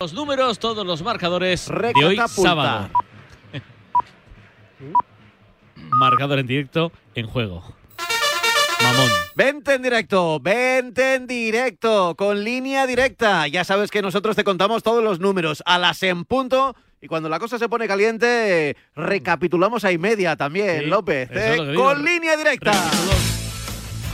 Los números, todos los marcadores de hoy sábado. Marcador en directo en juego. Mamón. Vente en directo, vente en directo, con línea directa. Ya sabes que nosotros te contamos todos los números a las en punto. Y cuando la cosa se pone caliente, recapitulamos a y media también, Sí, López. ¿eh? Con línea directa.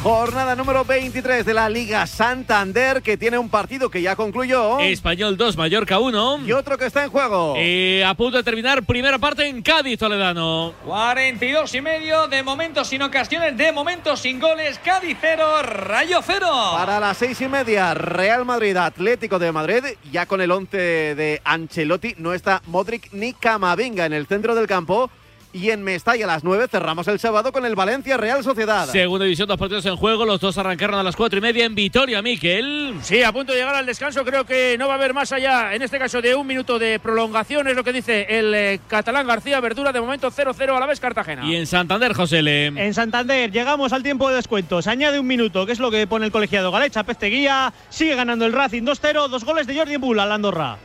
Jornada número 23 de la Liga Santander, que tiene un partido que ya concluyó. Español 2, Mallorca 1. Y otro que está en juego. Eh, a punto de terminar, primera parte en Cádiz, Toledano. 42 y medio, de momento sin ocasiones, de momento sin goles. Cádiz 0, Rayo 0. Para las seis y media, Real Madrid, Atlético de Madrid, ya con el 11 de Ancelotti, no está Modric ni Camavinga en el centro del campo. Y en Mestalla a las 9 cerramos el sábado con el Valencia Real Sociedad. Segunda división, dos partidos en juego. Los dos arrancaron a las cuatro y media en Vitoria, Miquel. Sí, a punto de llegar al descanso, creo que no va a haber más allá, en este caso, de un minuto de prolongación, es lo que dice el eh, catalán García Verdura, de momento 0-0 a la vez Cartagena. Y en Santander, José Le. En Santander llegamos al tiempo de descuento. Se añade un minuto, que es lo que pone el colegiado Galecha Pesteguía. Sigue ganando el Racing 2-0, dos goles de Jordi Bull al Andorra.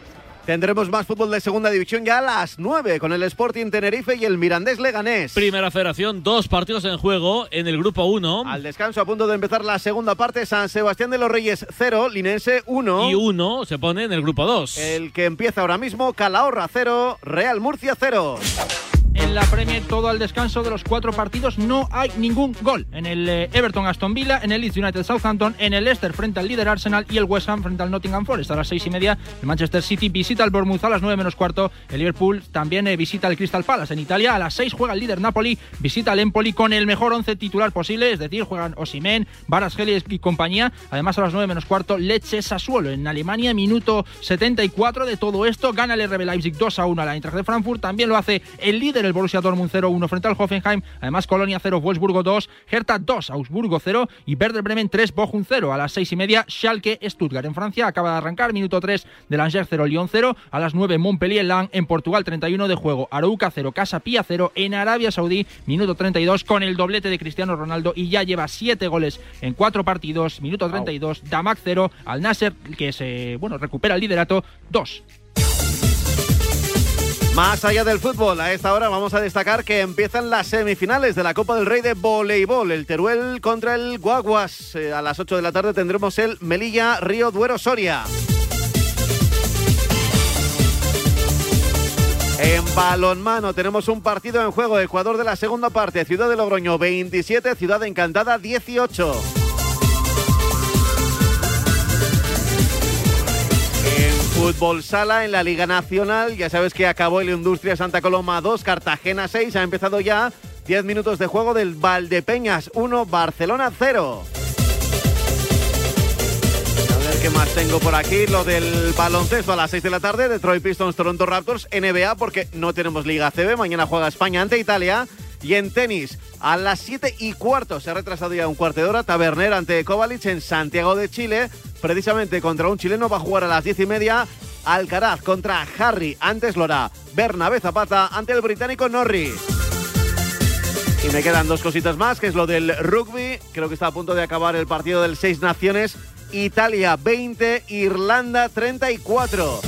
Tendremos más fútbol de segunda división ya a las 9 con el Sporting Tenerife y el Mirandés Leganés. Primera federación, dos partidos en juego en el grupo 1. Al descanso a punto de empezar la segunda parte, San Sebastián de los Reyes 0, Linense 1. Y uno se pone en el grupo 2. El que empieza ahora mismo, Calahorra 0, Real Murcia 0. En la Premier, todo al descanso de los cuatro partidos, no hay ningún gol. En el eh, Everton Aston Villa, en el Leeds United Southampton, en el Leicester frente al líder Arsenal y el West Ham frente al Nottingham Forest. A las seis y media, el Manchester City visita al Bournemouth a las nueve menos cuarto. El Liverpool también eh, visita al Crystal Palace. En Italia, a las seis juega el líder Napoli, visita al Empoli con el mejor once titular posible, es decir, juegan Osimen, Varasgeli y compañía. Además, a las nueve menos cuarto, Leche Sassuolo. En Alemania, minuto 74 de todo esto, gana el RB Leipzig 2 a 1 a la Eintracht de Frankfurt. También lo hace el líder, el Borussia Dortmund 0-1 frente al Hoffenheim. Además, Colonia 0, Wolfsburgo 2, Hertha 2, Augsburgo 0 y Werder Bremen 3, Bochum 0. A las 6 y media, Schalke, Stuttgart. En Francia acaba de arrancar, minuto 3 del Angers 0, Lyon 0. A las 9, Montpellier Lan en Portugal 31 de juego, Arouca 0, Casa Pía 0. En Arabia Saudí, minuto 32 con el doblete de Cristiano Ronaldo y ya lleva 7 goles en 4 partidos. Minuto 32, Damak 0, Al Nasser que se bueno recupera el liderato 2. Más allá del fútbol, a esta hora vamos a destacar que empiezan las semifinales de la Copa del Rey de Voleibol. El Teruel contra el Guaguas. Eh, a las 8 de la tarde tendremos el Melilla Río Duero Soria. En balonmano tenemos un partido en juego. Ecuador de la segunda parte. Ciudad de Logroño 27, Ciudad Encantada 18. Fútbol sala, en la Liga Nacional, ya sabes que acabó el Industria Santa Coloma 2, Cartagena 6, ha empezado ya 10 minutos de juego del Valdepeñas 1, Barcelona 0. A ver qué más tengo por aquí, lo del baloncesto a las 6 de la tarde, Detroit Pistons, Toronto Raptors, NBA, porque no tenemos Liga CB, mañana juega España ante Italia. Y en tenis, a las 7 y cuarto, se ha retrasado ya un cuarto de hora, Taberner ante Kovalic en Santiago de Chile, precisamente contra un chileno, va a jugar a las 10 y media, Alcaraz contra Harry, antes lo hará Bernabé Zapata ante el británico Norris. Y me quedan dos cositas más, que es lo del rugby, creo que está a punto de acabar el partido del Seis Naciones, Italia 20, Irlanda 34.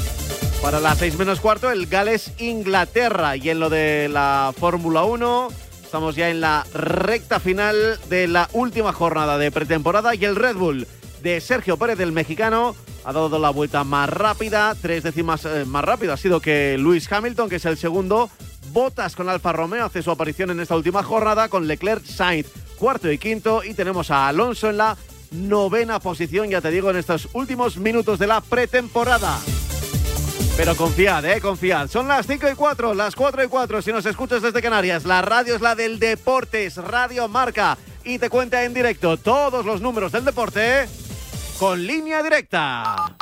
Para las 6 menos cuarto, el Gales-Inglaterra. Y en lo de la Fórmula 1, estamos ya en la recta final de la última jornada de pretemporada. Y el Red Bull de Sergio Pérez, el mexicano, ha dado la vuelta más rápida, tres décimas eh, más rápido. Ha sido que Lewis Hamilton, que es el segundo. Botas con Alfa Romeo hace su aparición en esta última jornada con Leclerc Sainz, cuarto y quinto. Y tenemos a Alonso en la novena posición, ya te digo, en estos últimos minutos de la pretemporada. Pero confiad, eh, confiad. Son las 5 y 4, las 4 y 4 si nos escuchas desde Canarias. La radio es la del Deportes, Radio Marca. Y te cuenta en directo todos los números del deporte con línea directa.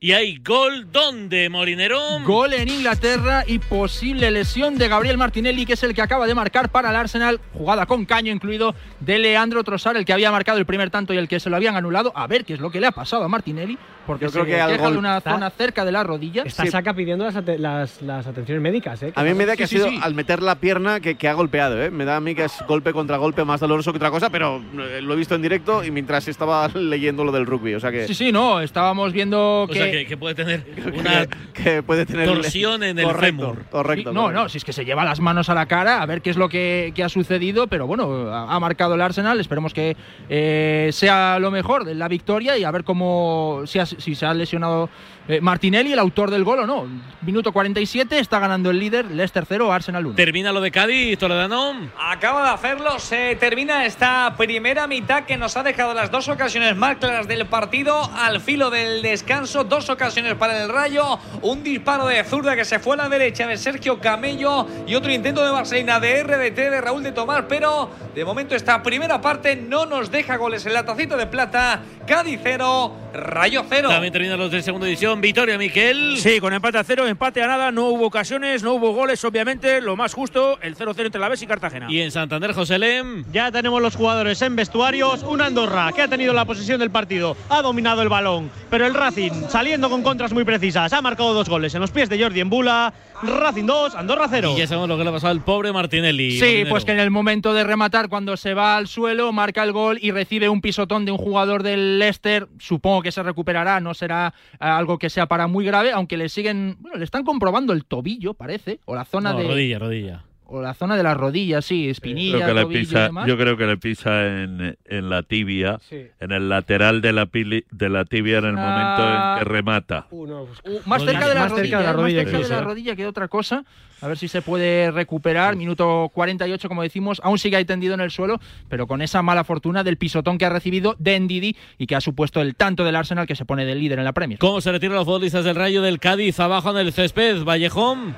Y hay gol donde, Molinero. Gol en Inglaterra y posible lesión de Gabriel Martinelli, que es el que acaba de marcar para el Arsenal. Jugada con caño incluido de Leandro Trossard, el que había marcado el primer tanto y el que se lo habían anulado. A ver qué es lo que le ha pasado a Martinelli. Porque Yo creo se que al gol- una Está- zona cerca de la rodilla. Está Sí. Saca pidiendo las, ate- las, las atenciones médicas, ¿eh? A mí me da que Sí, ha sido sí. al meter la pierna que, que ha golpeado, ¿eh? Me da a mí que es golpe contra golpe más doloroso que otra cosa, pero eh, lo he visto en directo y mientras estaba leyendo lo del rugby, o sea que, Sí, sí, no, estábamos viendo O que. sea, que, que puede tener una que puede tener torsión en el correcto, fémur. Correcto. Sí, no, correcto. no, si es que se lleva las manos a la cara a ver qué es lo que, que ha sucedido, pero bueno, ha, ha marcado el Arsenal, esperemos que eh, sea lo mejor de la victoria y a ver cómo si, si se ha lesionado eh, Martinelli, el autor del gol o no. Minuto 47, está ganando el líder, Leicester 0, Arsenal 1. Termina lo de Cádiz, Toledano. Acaba de hacerlo, se termina esta primera mitad que nos ha dejado las dos ocasiones más claras del partido al filo del descanso, dos ocasiones para el Rayo, un disparo de zurda que se fue a la derecha de Sergio Camello y otro intento de Barcelona de RDT de Raúl de Tomar, pero de momento esta primera parte no nos deja goles en la tacita de plata, Cádiz 0, Rayo 0. También termina los de segunda división. Victoria, Miquel. Sí, con empate a cero, empate a nada, no hubo ocasiones, no hubo goles, obviamente, lo más justo, el 0-0 entre la Vez y Cartagena. Y en Santander, José Lem. Ya tenemos los jugadores en vestuarios. Un Andorra que ha tenido la posesión del partido, ha dominado el balón, pero el Racing, saliendo con contras muy precisas, ha marcado dos goles en los pies de Jordi Embula. Racing 2, Andorra 0. Y ya sabemos lo que le ha pasado al pobre Martinelli. Sí, pues que en el momento de rematar, cuando se va al suelo, marca el gol y recibe un pisotón de un jugador del Leicester. Supongo que se recuperará, no será eh, algo que sea para muy grave, aunque le siguen, bueno, le están comprobando el tobillo, parece, o la zona No, de rodilla, rodilla. O la zona de las rodillas, sí, espinilla, Creo que le tobillo y pisa, demás. yo creo que le pisa en, en la tibia, Sí. en el lateral de la, pili- de la tibia en el Ah. momento en que remata. Uno, Uh, más cerca de la Más rodilla, cerca de la eh, rodilla más cerca de la rodilla que otra cosa. A ver si se puede recuperar. Minuto 48, como decimos, aún sigue ahí tendido en el suelo, pero con esa mala fortuna del pisotón que ha recibido de Ndidi y que ha supuesto el tanto del Arsenal que se pone de líder en la Premier. ¿Cómo se retiran los futbolistas del Rayo del Cádiz abajo en el césped? Vallejón.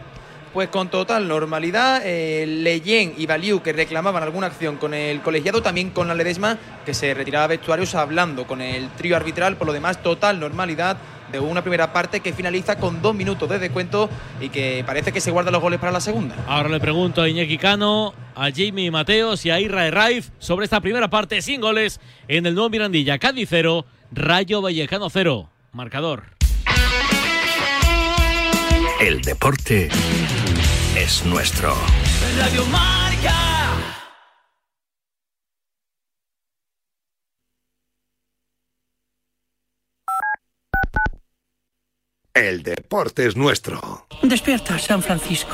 Pues con total normalidad, eh, Leyen y Baliu que reclamaban alguna acción con el colegiado, también con la Ledesma que se retiraba a vestuarios hablando con el trío arbitral, por lo demás total normalidad de una primera parte que finaliza con dos minutos de descuento y que parece que se guardan los goles para la segunda. Ahora le pregunto a Iñaki Cano, a Jamie Mateos y a Irra Raif sobre esta primera parte sin goles en el nuevo Mirandilla. Cádiz 0, Rayo Vallecano 0. Marcador. El deporte es nuestro. Radio Marca. El deporte es nuestro. Despierta, San Francisco.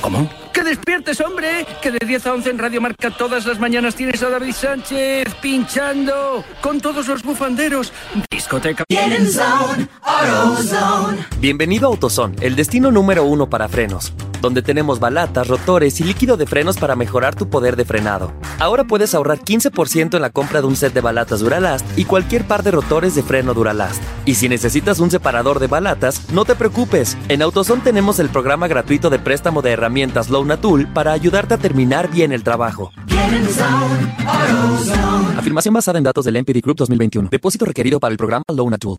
¿Cómo? ¡Que despiertes, hombre! Que de 10 a 11 en Radio Marca todas las mañanas tienes a David Sánchez pinchando con todos los bufanderos. Discoteca. Bienvenido a AutoZone, el destino número uno para frenos, donde tenemos balatas, rotores y líquido de frenos para mejorar tu poder de frenado. Ahora puedes ahorrar 15% en la compra de un set de balatas Duralast y cualquier par de rotores de freno Duralast. Y si necesitas un separador de balatas, no te preocupes. En AutoZone tenemos el programa gratuito de préstamo de herramientas Loan Tool para ayudarte a terminar bien el trabajo. Afirmación basada en datos del MPD Group 2021. Depósito requerido para el programa Loan Tool.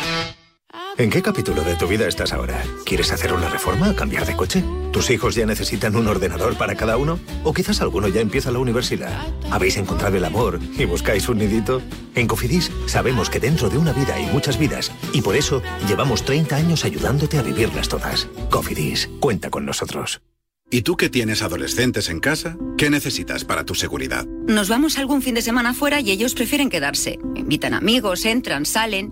¿En qué capítulo de tu vida estás ahora? ¿Quieres hacer una reforma? ¿Cambiar de coche? ¿Tus hijos ya necesitan un ordenador para cada uno? ¿O quizás alguno ya empieza la universidad? ¿Habéis encontrado el amor y buscáis un nidito? En Cofidis sabemos que dentro de una vida hay muchas vidas y por eso llevamos 30 años ayudándote a vivirlas todas. Cofidis, cuenta con nosotros. ¿Y tú que tienes adolescentes en casa? ¿Qué necesitas para tu seguridad? Nos vamos algún fin de semana fuera y ellos prefieren quedarse. Invitan amigos, entran, salen.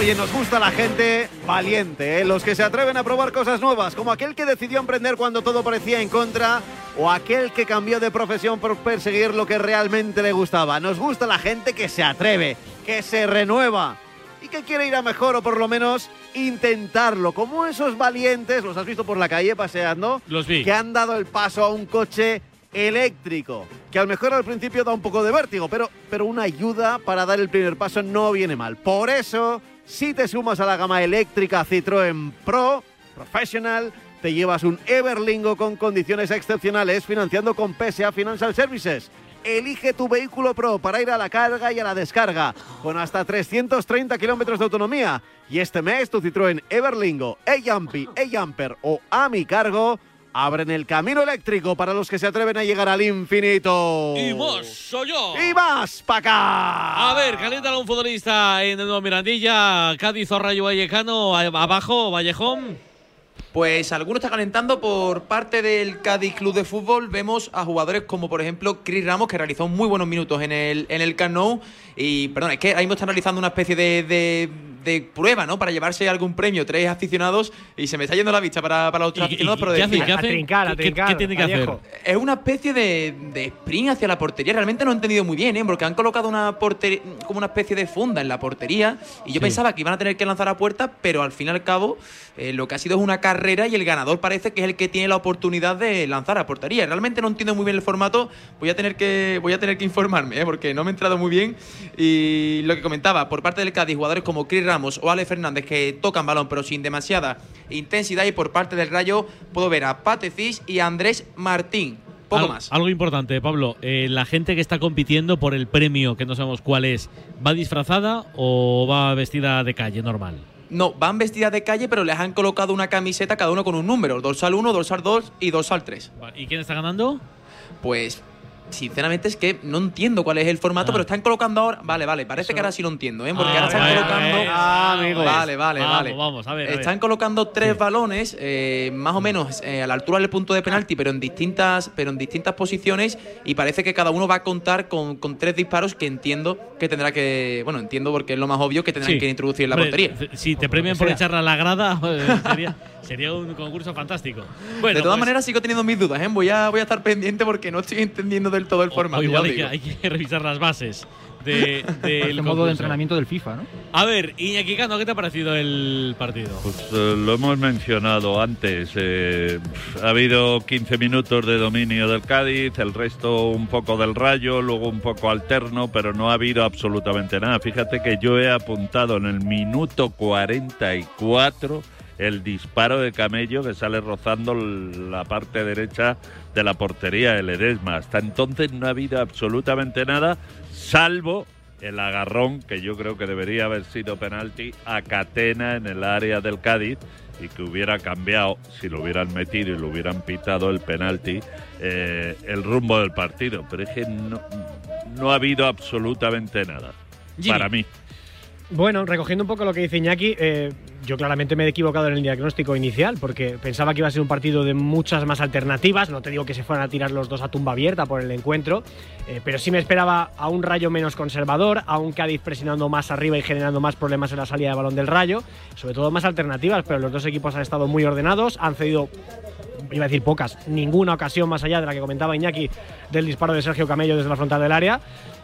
Oye, nos gusta la gente valiente, ¿eh? los que se atreven a probar cosas nuevas, como aquel que decidió emprender cuando todo parecía en contra, o aquel que cambió de profesión por perseguir lo que realmente le gustaba. Nos gusta la gente que se atreve, que se renueva y que quiere ir a mejor o por lo menos intentarlo, como esos valientes, los has visto por la calle paseando, Los vi. que han dado el paso a un coche eléctrico, que a lo mejor al principio da un poco de vértigo, pero, pero una ayuda para dar el primer paso no viene mal. Por eso, si te sumas a la gama eléctrica Citroën Pro Professional, te llevas un Everlingo con condiciones excepcionales financiando con PSA Financial Services. Elige tu vehículo Pro para ir a la carga y a la descarga, con hasta 330 kilómetros de autonomía. Y este mes tu Citroën Everlingo, E-Jumpy, E-Jumper o A Mi Cargo abren el camino eléctrico para los que se atreven a llegar al infinito. Y más soy yo. Y más para acá. A ver, calienta un futbolista en el nuevo Mirandilla. Cádiz o Rayo Vallecano. a- Abajo, Vallejón. Pues alguno está calentando por parte del Cádiz Club de Fútbol. Vemos a jugadores como, por ejemplo, Chris Ramos, que realizó muy buenos minutos en el, en el Camp Nou. Y, perdón, es que ahí mismo están realizando una especie de, de- de prueba, ¿no? Para llevarse algún premio. Tres aficionados. Y se me está yendo la vista para, para los tres ¿Y- y- aficionados. pero qué decir- hacen? ¿Qué A hacen? trincar, a ¿Qué- qué- trincar, qué tienen que hacer? Es una especie de, de sprint hacia la portería. Realmente no he entendido muy bien, ¿eh? Porque han colocado una portería, como una especie de funda en la portería. Y yo Sí. pensaba que iban a tener que lanzar a puerta, pero al fin y al cabo, eh, lo que ha sido es una carrera y el ganador parece que es el que tiene la oportunidad de lanzar a portería. Realmente no entiendo muy bien el formato. Voy a tener que, voy a tener que informarme, ¿eh? porque no me he entrado muy bien. Y lo que comentaba, por parte del Cádiz, jugadores como Chris Ramos o Ale Fernández que tocan balón, pero sin demasiada intensidad. Y por parte del Rayo, puedo ver a Patecis y a Andrés Martín. Poco Al- más. Algo importante, Pablo. eh, la gente que está compitiendo por el premio, que no sabemos cuál es, ¿va disfrazada o va vestida de calle normal? No, van vestidas de calle, pero les han colocado una camiseta cada uno con un número: dorsal 1, dorsal 2 y dorsal 3. ¿Y quién está ganando? Pues, sinceramente, es que no entiendo cuál es el formato, pero están colocando ahora. Vale, vale, parece que ahora sí lo entiendo, ¿eh? Porque Ah, ahora están vale, colocando. ah, amigos. Vale, vale, Vamos, vale. vamos, a ver, a ver. Están colocando tres balones, eh, más o menos eh, a la altura del punto de penalti, pero en distintas, pero en distintas posiciones, y parece que cada uno va a contar con, con tres disparos que entiendo que tendrá que. Bueno, entiendo porque es lo más obvio que tendrán Sí. que introducir en la portería. Si te premian por echarla a la grada, sería, sería un concurso fantástico. Bueno, de todas pues, maneras, sigo teniendo mis dudas, ¿eh? Voy a, voy a estar pendiente porque no estoy entendiendo del todo el formato. o igual hay que, hay que revisar las bases de, Parece del modo de entrenamiento del FIFA, ¿no? A ver, Iñaki Cano, ¿qué te ha parecido el partido? Pues eh, lo hemos mencionado antes. eh, ha habido 15 minutos de dominio del Cádiz, el resto un poco del Rayo, luego un poco alterno, pero no ha habido absolutamente nada. Fíjate que yo he apuntado en el minuto 44 el disparo de Camello que sale rozando la parte derecha de la portería del Edesma. Hasta entonces no ha habido absolutamente nada, salvo el agarrón, que yo creo que debería haber sido penalti, a Catena en el área del Cádiz y que hubiera cambiado, si lo hubieran metido y lo hubieran pitado el penalti, eh, el rumbo del partido. Pero es que no, no ha habido absolutamente nada, Jimmy. para mí. Bueno, recogiendo un poco lo que dice Iñaki, eh, yo claramente me he equivocado en el diagnóstico inicial, porque pensaba que iba a ser un partido de muchas más alternativas. No te digo que se fueran a tirar los dos a tumba abierta por el encuentro, eh, pero sí me esperaba a un rayo menos conservador, a un Cádiz presionando más arriba y generando más problemas en la salida de balón del rayo, sobre todo más alternativas, pero los dos equipos han estado muy ordenados, han cedido iba a decir pocas, ninguna ocasión más allá de la que comentaba Iñaki del disparo de Sergio Camello desde la frontal del área.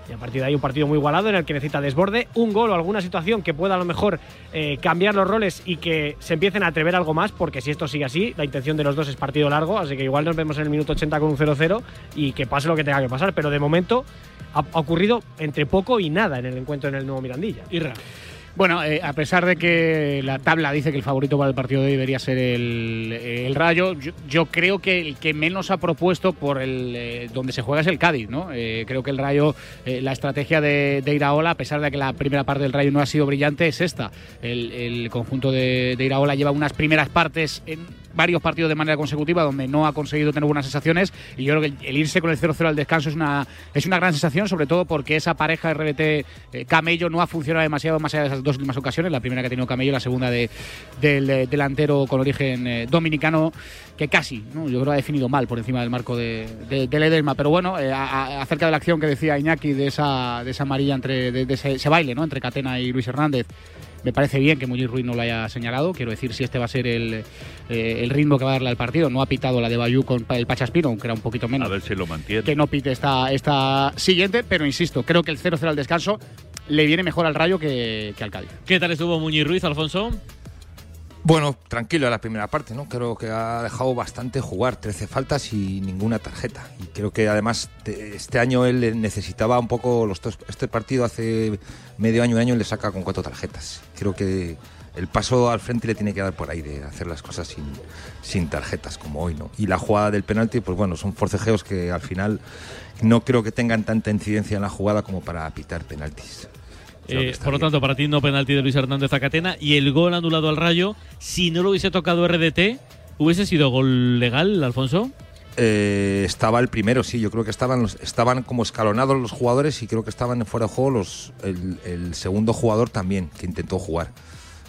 Y a partir de ahí un partido muy igualado en el que necesita desborde, un gol o alguna situación que pueda a lo mejor eh, cambiar los roles y que se empiecen a atrever algo más, porque si esto sigue así, la intención de los dos es partido largo, así que igual nos vemos en el minuto 80 con un 0-0 y que pase lo que tenga que pasar, pero de momento ha, ocurrido entre poco y nada en el encuentro en el nuevo Mirandilla. Irra. Bueno, eh, a pesar de que la tabla dice que el favorito para el partido de hoy debería ser el, el Rayo, yo, creo que el que menos ha propuesto por el eh, donde se juega es el Cádiz, ¿no? Eh, creo que el Rayo, eh, la estrategia de, Iraola, a pesar de que la primera parte del Rayo no ha sido brillante, es esta. El, conjunto de, Iraola lleva unas primeras partes en varios partidos de manera consecutiva donde no ha conseguido tener buenas sensaciones y yo creo que el, irse con el 0-0 al descanso es una, es una gran sensación, sobre todo porque esa pareja RBT eh, Camello no ha funcionado demasiado más allá de esas dos últimas ocasiones, la primera que ha tenido Camello la segunda de, del eh, delantero con origen eh, dominicano que casi, ¿no? yo creo ha definido mal por encima del marco de, de, del pero bueno, eh, a- acerca de la acción que decía Iñaki de esa, de esa amarilla entre de, de ese, ese baile ¿no? entre Catena y Luis Hernández, me parece bien que Muñiz Ruiz no lo haya señalado. Quiero decir, si este va a ser el, eh, el ritmo que va a darle al partido. No ha pitado la de Bayú con el Pachaspino, aunque era un poquito menos. A ver si lo mantiene. Que no pite esta, esta siguiente, pero insisto, creo que el 0-0 al descanso le viene mejor al Rayo que, que al Cádiz. ¿Qué tal estuvo Muñiz Ruiz, Alfonso? Bueno, tranquilo en la primera parte, ¿no? Creo que ha dejado bastante jugar, 13 faltas y ninguna tarjeta. Y creo que además te- este año él necesitaba un poco los dos, este partido hace medio año, un año le saca con cuatro tarjetas. Creo que el paso al frente le tiene que dar por ahí de hacer las cosas sin, sin tarjetas como hoy, ¿no? Y la jugada del penalti, pues bueno, son forcejeos que al final no creo que tengan tanta incidencia en la jugada como para pitar penaltis. Eh, por lo tanto, para ti no penalti de Luis Hernández a Catena y el gol anulado al Rayo, si no lo hubiese tocado RDT, ¿hubiese sido gol legal, Alfonso? Eh, estaba el primero, sí, yo creo que estaban, los- estaban como escalonados los jugadores y creo que estaban fuera de juego los, el, el segundo jugador también que intentó jugar.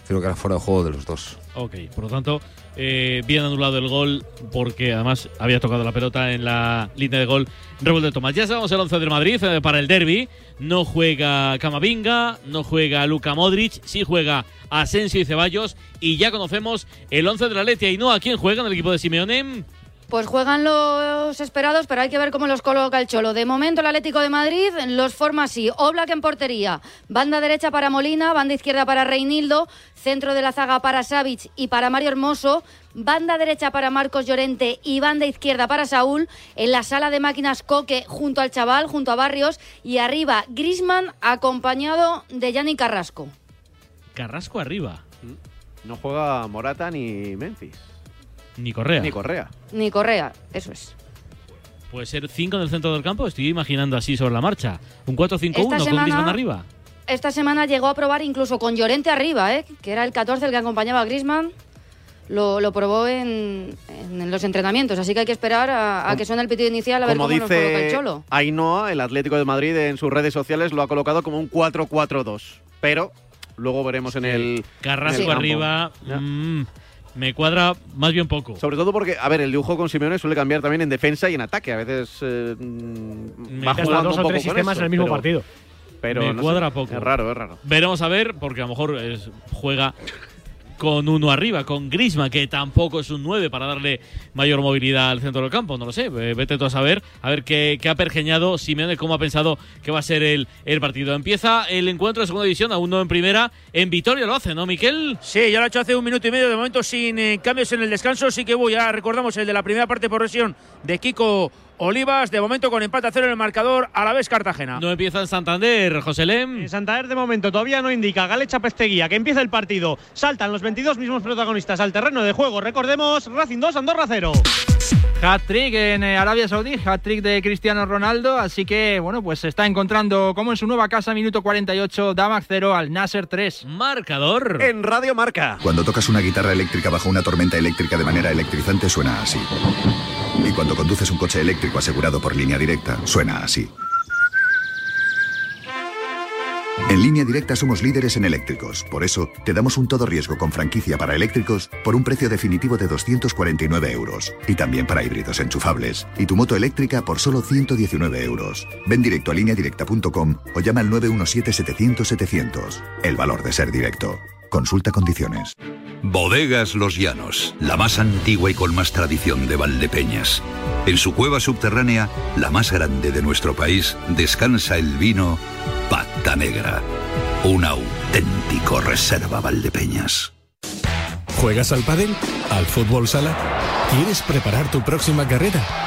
Creo que era fuera de juego de los dos. Ok, por lo tanto, eh, bien anulado el gol porque además había tocado la pelota en la línea de gol de Tomás. Ya sabemos el 11 del Madrid eh, para el derby. No juega Camavinga, no juega Luka Modric, sí juega Asensio y Ceballos. Y ya conocemos el 11 de la Letia. ¿Y no a quién juega en el equipo de Simeone? Pues juegan los esperados, pero hay que ver cómo los coloca el Cholo. De momento el Atlético de Madrid los forma así. Oblak en portería, banda derecha para Molina, banda izquierda para Reinildo, centro de la zaga para Savic y para Mario Hermoso, banda derecha para Marcos Llorente y banda izquierda para Saúl. En la sala de máquinas Coque junto al chaval, junto a Barrios y arriba Grisman acompañado de Yanni Carrasco. Carrasco arriba. No juega Morata ni Memphis. Ni Correa. Ni Correa. Ni Correa, eso es. Puede ser 5 en el centro del campo. Estoy imaginando así sobre la marcha. Un 4-5-1 Esta con semana- Griezmann arriba. Esta semana llegó a probar incluso con Llorente arriba, ¿eh? que era el 14 el que acompañaba a Grisman. Lo, lo probó en, en los entrenamientos, así que hay que esperar a, a que suene el pitido inicial a ver Como cómo nos coloca el dice Cholo. Ainhoa, el Atlético de Madrid en sus redes sociales lo ha colocado como un 4-4-2. Pero luego veremos en el. en Carrasco el arriba. Mm, me cuadra más bien poco. Sobre todo porque, a ver, el dibujo con Simeone suele cambiar también en defensa y en ataque. A veces eh, va jugando dos un o tres sistemas eso, en el mismo pero- partido. Pero me no sé, cuadra poco. Es raro, es raro. Veremos a ver, porque a lo mejor es- juega con uno arriba, con Grisma, que tampoco es un 9 para darle mayor movilidad al centro del campo. No lo sé, vete tú a saber, a ver qué, qué ha pergeñado Simeone, cómo ha pensado que va a ser el, el partido. Empieza el encuentro de segunda división, aún no en primera. En Vitoria lo hace, ¿no, Miquel? Sí, ya lo ha hecho hace un minuto y medio, de momento sin eh, cambios en el descanso. Sí que voy, ya recordamos el de la primera parte por lesión de Kiko Olivas. De momento con empate a cero en el marcador, a la vez Cartagena. No empieza en Santander, José Lem. En Santander de momento todavía no indica Galecha Pesteguía que empieza el partido. Saltan los 22 mismos protagonistas al terreno de juego. Recordemos, Racing 2, Andorra 0. Hat-trick en eh, Arabia Saudí, hat-trick de Cristiano Ronaldo, así que bueno, pues se está encontrando como en su nueva casa, minuto 48, Damac 0 al Nasser 3. Marcador. En Radio Marca. Cuando tocas una guitarra eléctrica bajo una tormenta eléctrica de manera electrizante suena así. Y cuando conduces un coche eléctrico asegurado por línea directa, suena así. En línea directa somos líderes en eléctricos. Por eso, te damos un todo riesgo con franquicia para eléctricos por un precio definitivo de 249 euros. Y también para híbridos enchufables. Y tu moto eléctrica por solo 119 euros. Ven directo a lineadirecta.com o llama al 917-700-700. El valor de ser directo. Consulta condiciones. Bodegas Los Llanos, la más antigua y con más tradición de Valdepeñas. En su cueva subterránea, la más grande de nuestro país, descansa el vino Pata Negra, un auténtico reserva Valdepeñas. ¿Juegas al pádel? ¿Al fútbol sala? ¿Quieres preparar tu próxima carrera?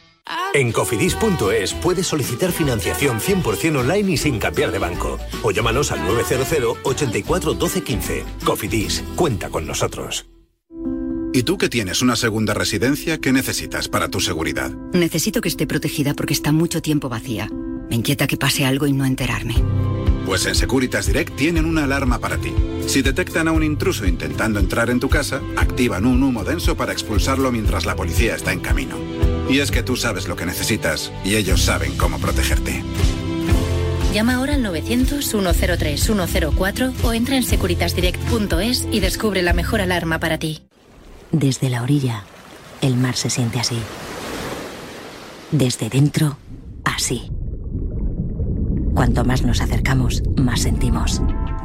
En cofidis.es puedes solicitar financiación 100% online y sin cambiar de banco. O llámanos al 900 84 12 15. Cofidis, cuenta con nosotros. ¿Y tú que tienes una segunda residencia, qué necesitas para tu seguridad? Necesito que esté protegida porque está mucho tiempo vacía. Me inquieta que pase algo y no enterarme. Pues en Securitas Direct tienen una alarma para ti. Si detectan a un intruso intentando entrar en tu casa, activan un humo denso para expulsarlo mientras la policía está en camino. Y es que tú sabes lo que necesitas y ellos saben cómo protegerte. Llama ahora al 900-103-104 o entra en securitasdirect.es y descubre la mejor alarma para ti. Desde la orilla, el mar se siente así. Desde dentro, así. Cuanto más nos acercamos, más sentimos.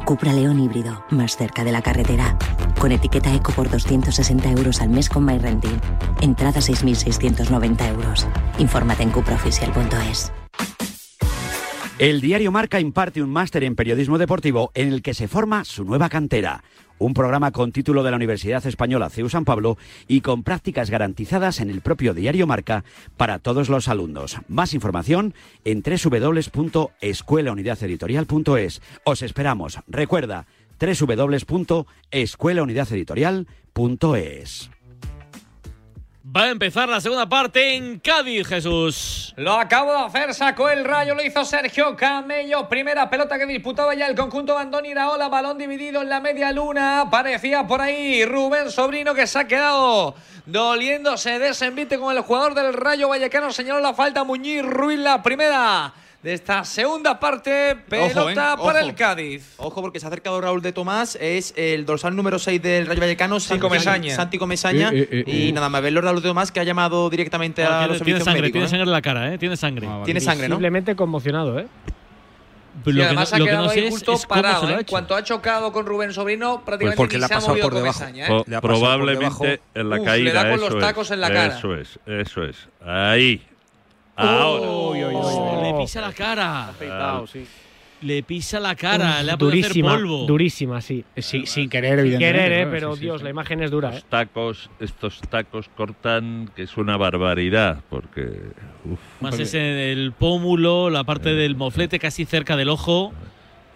Cupra León híbrido, más cerca de la carretera. Con etiqueta eco por 260 euros al mes con MyRenting. Entrada 6.690 euros. Infórmate en cupraoficial.es. El diario Marca imparte un máster en periodismo deportivo en el que se forma su nueva cantera. Un programa con título de la Universidad Española CEU San Pablo y con prácticas garantizadas en el propio diario Marca para todos los alumnos. Más información en www.escuelaunidadeditorial.es. Os esperamos. Recuerda, www.escuelaunidadeditorial.es. Va a empezar la segunda parte en Cádiz, Jesús. Lo acabo de hacer, sacó el rayo, lo hizo Sergio Camello. Primera pelota que disputaba ya el conjunto Andoni Iraola, balón dividido en la media luna. Parecía por ahí Rubén Sobrino que se ha quedado doliéndose de ese envite con el jugador del Rayo Vallecano. Señaló la falta Muñiz Ruiz, la primera de esta segunda parte. Pelota Ojo, ¿eh? para Ojo. el Cádiz. Ojo porque se ha acercado Raúl de Tomás, es el dorsal número 6 del Rayo Vallecano, Santi Comesaña. Santi Comesaña. Eh, eh, eh, y eh. nada más verlo Raúl de Tomás que ha llamado directamente a tiene, los tiene servicios sangre, médicos. tiene ¿eh? sangre en la cara, ¿eh? Tiene sangre. Tiene sangre, ¿no? Simplemente conmocionado, ¿eh? Y lo que además no- ha lo que quedado no ahí es- justo es se parado. ¿eh? En cuanto ha chocado con Rubén Sobrino, prácticamente Pues porque ni le ha se ha pasado movido por debajo. Comesaña, ¿eh? Po- Le ha pasado por probablemente debajo. en la Uf, caída. le da con eso los tacos es, en la cara. Eso es, eso es. Ahí. Ahora. Le pisa la cara. Le pisa la cara, le ha podido hacer durísima, polvo. durísima, sí. Sí, sin querer, Sin evidentemente. querer, eh, pero Sí, sí, Dios, sí. la imagen es dura, ¿eh? Los tacos, estos tacos cortan, que es una barbaridad, porque. uf. Más es en el pómulo, la parte del moflete casi cerca del ojo.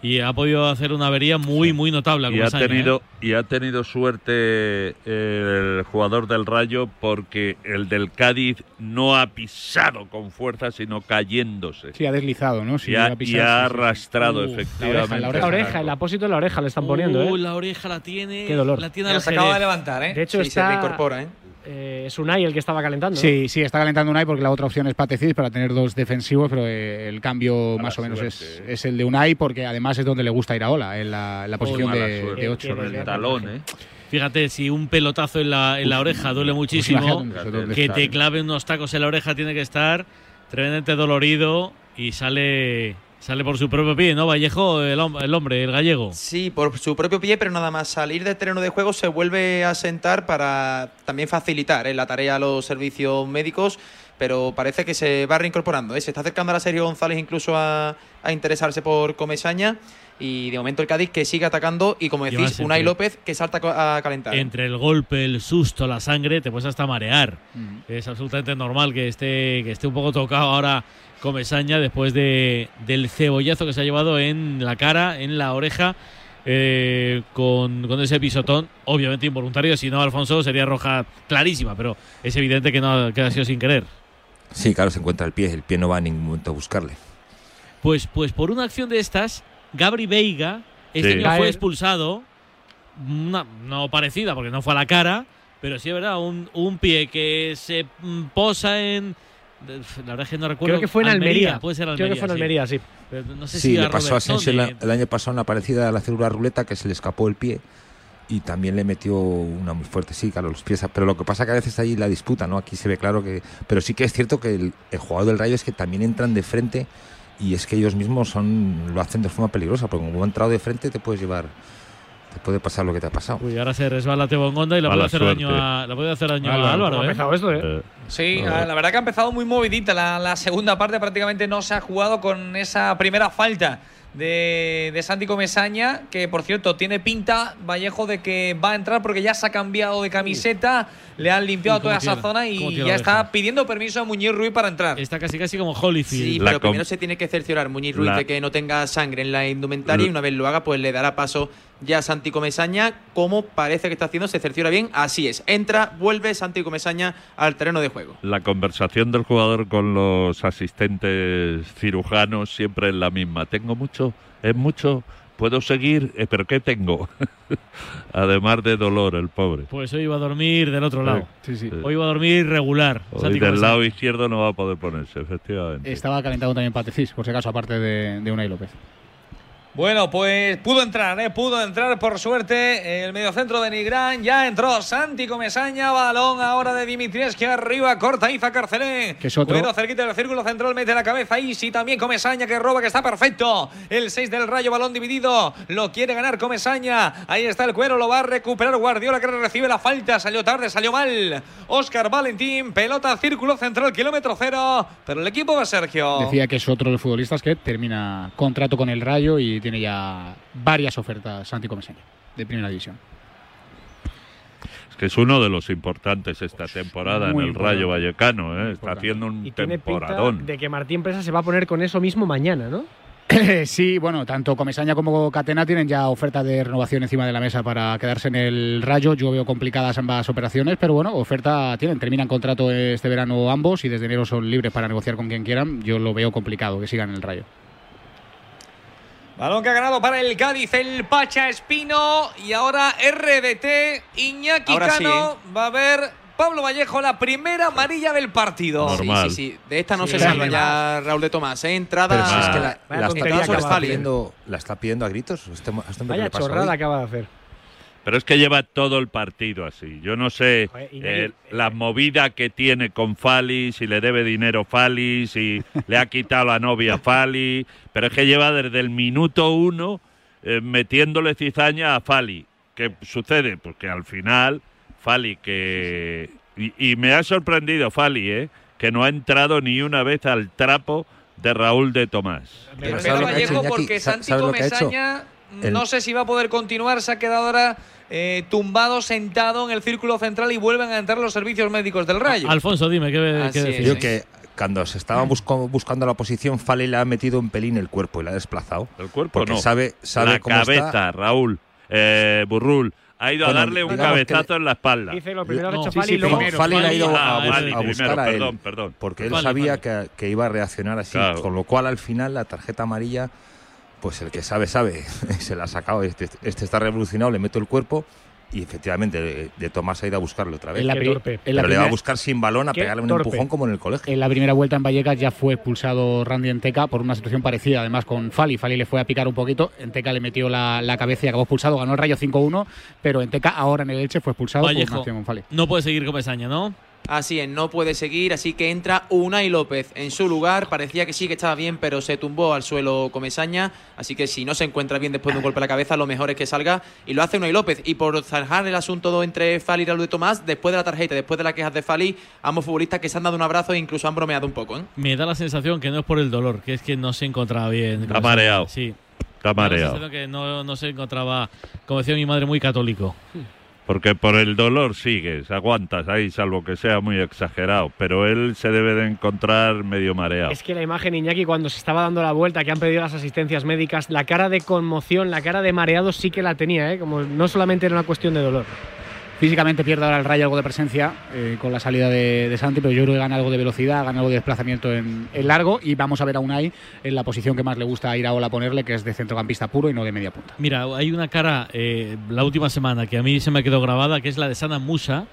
Y ha podido hacer una avería muy, muy notable. Y ha, ¿eh? tenido, y ha tenido suerte el jugador del Rayo porque el del Cádiz no ha pisado con fuerza, sino cayéndose. Sí, ha deslizado, ¿no? Sí, y ha, ha pisado, y ha sí, sí. arrastrado, la efectivamente. oreja, la La oreja, el apósito de la oreja le están poniendo, Uh, ¿eh? la oreja la tiene. Qué dolor. La tiene se acaba de levantar, ¿eh? De hecho, Sí, se está. reincorpora, ¿eh? Eh, es Unai el que estaba calentando. ¿no? Sí, sí, está calentando Unai porque la otra opción es Patecid para tener dos defensivos, pero eh, el cambio más o menos es, es el de Unai porque además es donde le gusta ir a Ola, en la, en la posición de, de 8. Con el talón, ¿eh? Fíjate, si un pelotazo en la, en la oreja duele muchísimo, imagínate dónde que te clave unos tacos en la oreja tiene que estar tremendamente dolorido y sale sale por su propio pie, ¿no? Vallejo, el, hom- el hombre, el gallego. Sí, por su propio pie, pero nada más salir del terreno de juego se vuelve a sentar para también facilitar ¿eh? la tarea a los servicios médicos, pero parece que se va reincorporando. ¿eh? Se está acercando a la Sergio González incluso a, a interesarse por Comesaña y de momento el Cádiz que sigue atacando y como decís, Unai entre- López que salta a calentar. Entre el golpe, el susto, la sangre, te puedes hasta marear. Es absolutamente normal que esté, que esté un poco tocado ahora Comesaña después de, del cebollazo que se ha llevado en la cara, en la oreja, eh, con, con ese pisotón, obviamente involuntario. Si no, Alfonso sería roja clarísima, pero es evidente que no ha- que ha sido sin querer. Sí, claro, se encuentra el pie. El pie no va a ningún momento a buscarle. Pues, pues por una acción de estas, Gabri Veiga este Sí. año fue expulsado. Una- no parecida, porque no fue a la cara, pero sí es verdad, un, un pie que se mm, posa en. La verdad es que no recuerdo. Creo que fue en Almería. Puede ser Creo Almería. que fue en sí. Almería, sí. Pero no sé sí, si le pasó a Asensio el, el año pasado una parecida a la célula ruleta que se le escapó el pie y también le metió una muy fuerte, sí, claro, los pies. Pero lo que pasa que a veces ahí la disputa, ¿no? Aquí se ve claro que. Pero sí que es cierto que el, el jugador del Rayo es que también entran de frente y es que ellos mismos son lo hacen de forma peligrosa, porque como han entrado de frente te puedes llevar. Te puede pasar lo que te ha pasado. Uy, ahora se resbala Tebo Ngonda y Mala puede hacer daño a, le puede hacer daño Álvaro, a Álvaro. ¿cómo ha ¿eh? empezado esto, eh? Sí, No. la verdad que ha empezado muy movidita. La, la segunda parte prácticamente no se ha jugado con esa primera falta de, de Santi Comesaña, que por cierto tiene pinta, Vallejo, de que va a entrar porque ya se ha cambiado de camiseta, le han limpiado Uy, toda esa zona y ya la está pidiendo permiso a Muñiz Ruiz para entrar. Está casi casi como Holyfield. Sí, pero primero se tiene que cerciorar Muñiz Ruiz La- de que no tenga sangre en la indumentaria y La- una vez lo haga, pues le dará paso ya Santi Comesaña, como parece que está haciendo, se cerciora bien, así es. Entra, vuelve Santi Comesaña al terreno de juego. La conversación del jugador con los asistentes cirujanos siempre es la misma. Tengo mucho, es mucho, puedo seguir, Eh, pero ¿qué tengo? Además de dolor, el pobre. Pues hoy iba a dormir del otro lado. Sí, sí. Hoy iba a dormir regular. Hoy Santi del Comesaña. lado izquierdo no va a poder ponerse, efectivamente. Estaba calentado también Patecís, por si acaso, aparte de, de Unai López. Bueno, pues pudo entrar, ¿eh? pudo entrar por suerte el mediocentro de Nigrán. Ya entró Santi Comesaña, balón ahora de Dimitrievski arriba, corta Iza Carcelé. Que es otro. Bueno, cerquita del círculo central, mete la cabeza sí, también Comesaña que roba, que está perfecto. El 6 del Rayo, balón dividido, lo quiere ganar Comesaña. Ahí está el cuero, lo va a recuperar Guardiola que recibe la falta. Salió tarde, salió mal. Oscar Valentín, pelota, círculo central, kilómetro cero. Pero el equipo va Sergio. Decía que es otro de los futbolistas que termina contrato con el Rayo y tiene ya varias ofertas Santi Comesaña de primera división. Es que es uno de los importantes esta temporada en el importante. Rayo Vallecano. ¿eh? Está haciendo un Y tiene pinta temporadón. de que Martín Presa se va a poner con eso mismo mañana, ¿no? sí, bueno, tanto Comesaña como Catena tienen ya oferta de renovación encima de la mesa para quedarse en el Rayo. Yo veo complicadas ambas operaciones, pero bueno, oferta tienen. Terminan contrato este verano ambos y desde enero son libres para negociar con quien quieran. Yo lo veo complicado que sigan en el Rayo. Balón que ha ganado para el Cádiz, el Pacha Espino. Y ahora RDT, Iñaki Ahora sí, Cano. Va a ver Pablo Vallejo la primera amarilla del partido. Sí, sí, sí. De esta no Sí, se salva ya Raúl de Tomás. ¿eh? Entrada. Pero es que la, tontería está, la pidiendo, la está pidiendo a gritos. Este, este hombre, ¿qué Vaya chorrada acaba de hacer. Pero es que lleva todo el partido así. Yo no sé eh, la movida que tiene con Fali, si le debe dinero Fali, si le ha quitado la novia Fali. Pero es que lleva desde el minuto uno eh, metiéndole cizaña a Fali. ¿Qué sucede? Porque al final, Fali que... Y, y me ha sorprendido Fali, ¿eh? Que no ha entrado ni una vez al trapo de Raúl de Tomás. Pero ¿sabes lo que ha hecho, Vallejo porque Sa- Santi. Comesaña El- no sé si va a poder continuar. Se ha quedado ahora eh, tumbado, sentado en el círculo central y vuelven a entrar los servicios médicos del Rayo. Alfonso, dime, ¿qué, qué? Yo que cuando se estaba busco- buscando la posición, Fali le ha metido un pelín el cuerpo y la ha desplazado. El cuerpo porque no. sabe, sabe la cómo cabeza, está. Raúl. Eh, Burrul. Ha ido Bueno, a darle un cabezazo en la espalda. Dice lo primero que ha No, hecho sí, Fali sí, y luego primero, Fali le ha ido Ah, a, bus- Fali a primero, buscar a él. perdón, perdón. Porque él Fali, sabía que, que iba a reaccionar así. Claro. Con lo cual, al final, la tarjeta amarilla, pues el que sabe, sabe. Se la ha sacado. Este, este está revolucionado, le meto el cuerpo. Y efectivamente, de, de Tomás ha ido a buscarlo otra vez. En la pri- Pero en la le va a buscar sin balón a pegarle un torpe. empujón como en el colegio. En la primera vuelta en Vallecas ya fue expulsado Randy Enteca por una situación parecida, además con Fali. Fali le fue a picar un poquito, Enteca le metió la, la cabeza y acabó expulsado. Ganó el Rayo 5-1, pero Enteca ahora en el Elche fue expulsado por una Vallejo, acción con Fali. no puede seguir Comesaña, ¿no? Así es, no puede seguir, así que entra Unai López en su lugar. Parecía que sí que estaba bien, pero se tumbó al suelo Comesaña. Así que si no se encuentra bien después de un golpe a la cabeza, lo mejor es que salga. Y lo hace Unai López. Y por zanjar el asunto entre Fali y Raúl de Tomás, después de la tarjeta, después de las quejas de Fali, ambos futbolistas que se han dado un abrazo e incluso han bromeado un poco. ¿eh? Me da la sensación que no es por el dolor, que es que no se encontraba bien. Está mareado. Sí. Está Me da la mareado. sensación que no, no se encontraba, como decía mi madre, muy católico. Porque por el dolor sigues, aguantas ahí, salvo que sea muy exagerado. Pero él se debe de encontrar medio mareado. Es que la imagen, Iñaki, cuando se estaba dando la vuelta, que han pedido las asistencias médicas, la cara de conmoción, la cara de mareado sí que la tenía, ¿eh? Como no solamente era una cuestión de dolor. Físicamente pierde ahora el Rayo algo de presencia eh, con la salida de, de Santi, pero yo creo que gana algo de velocidad, gana algo de desplazamiento en, en largo y vamos a ver a Unai en la posición que más le gusta a Iraola ponerle, que es de centrocampista puro y no de media punta. Mira, hay una cara eh, la última semana que a mí se me quedó grabada, que es la de Sana Musa,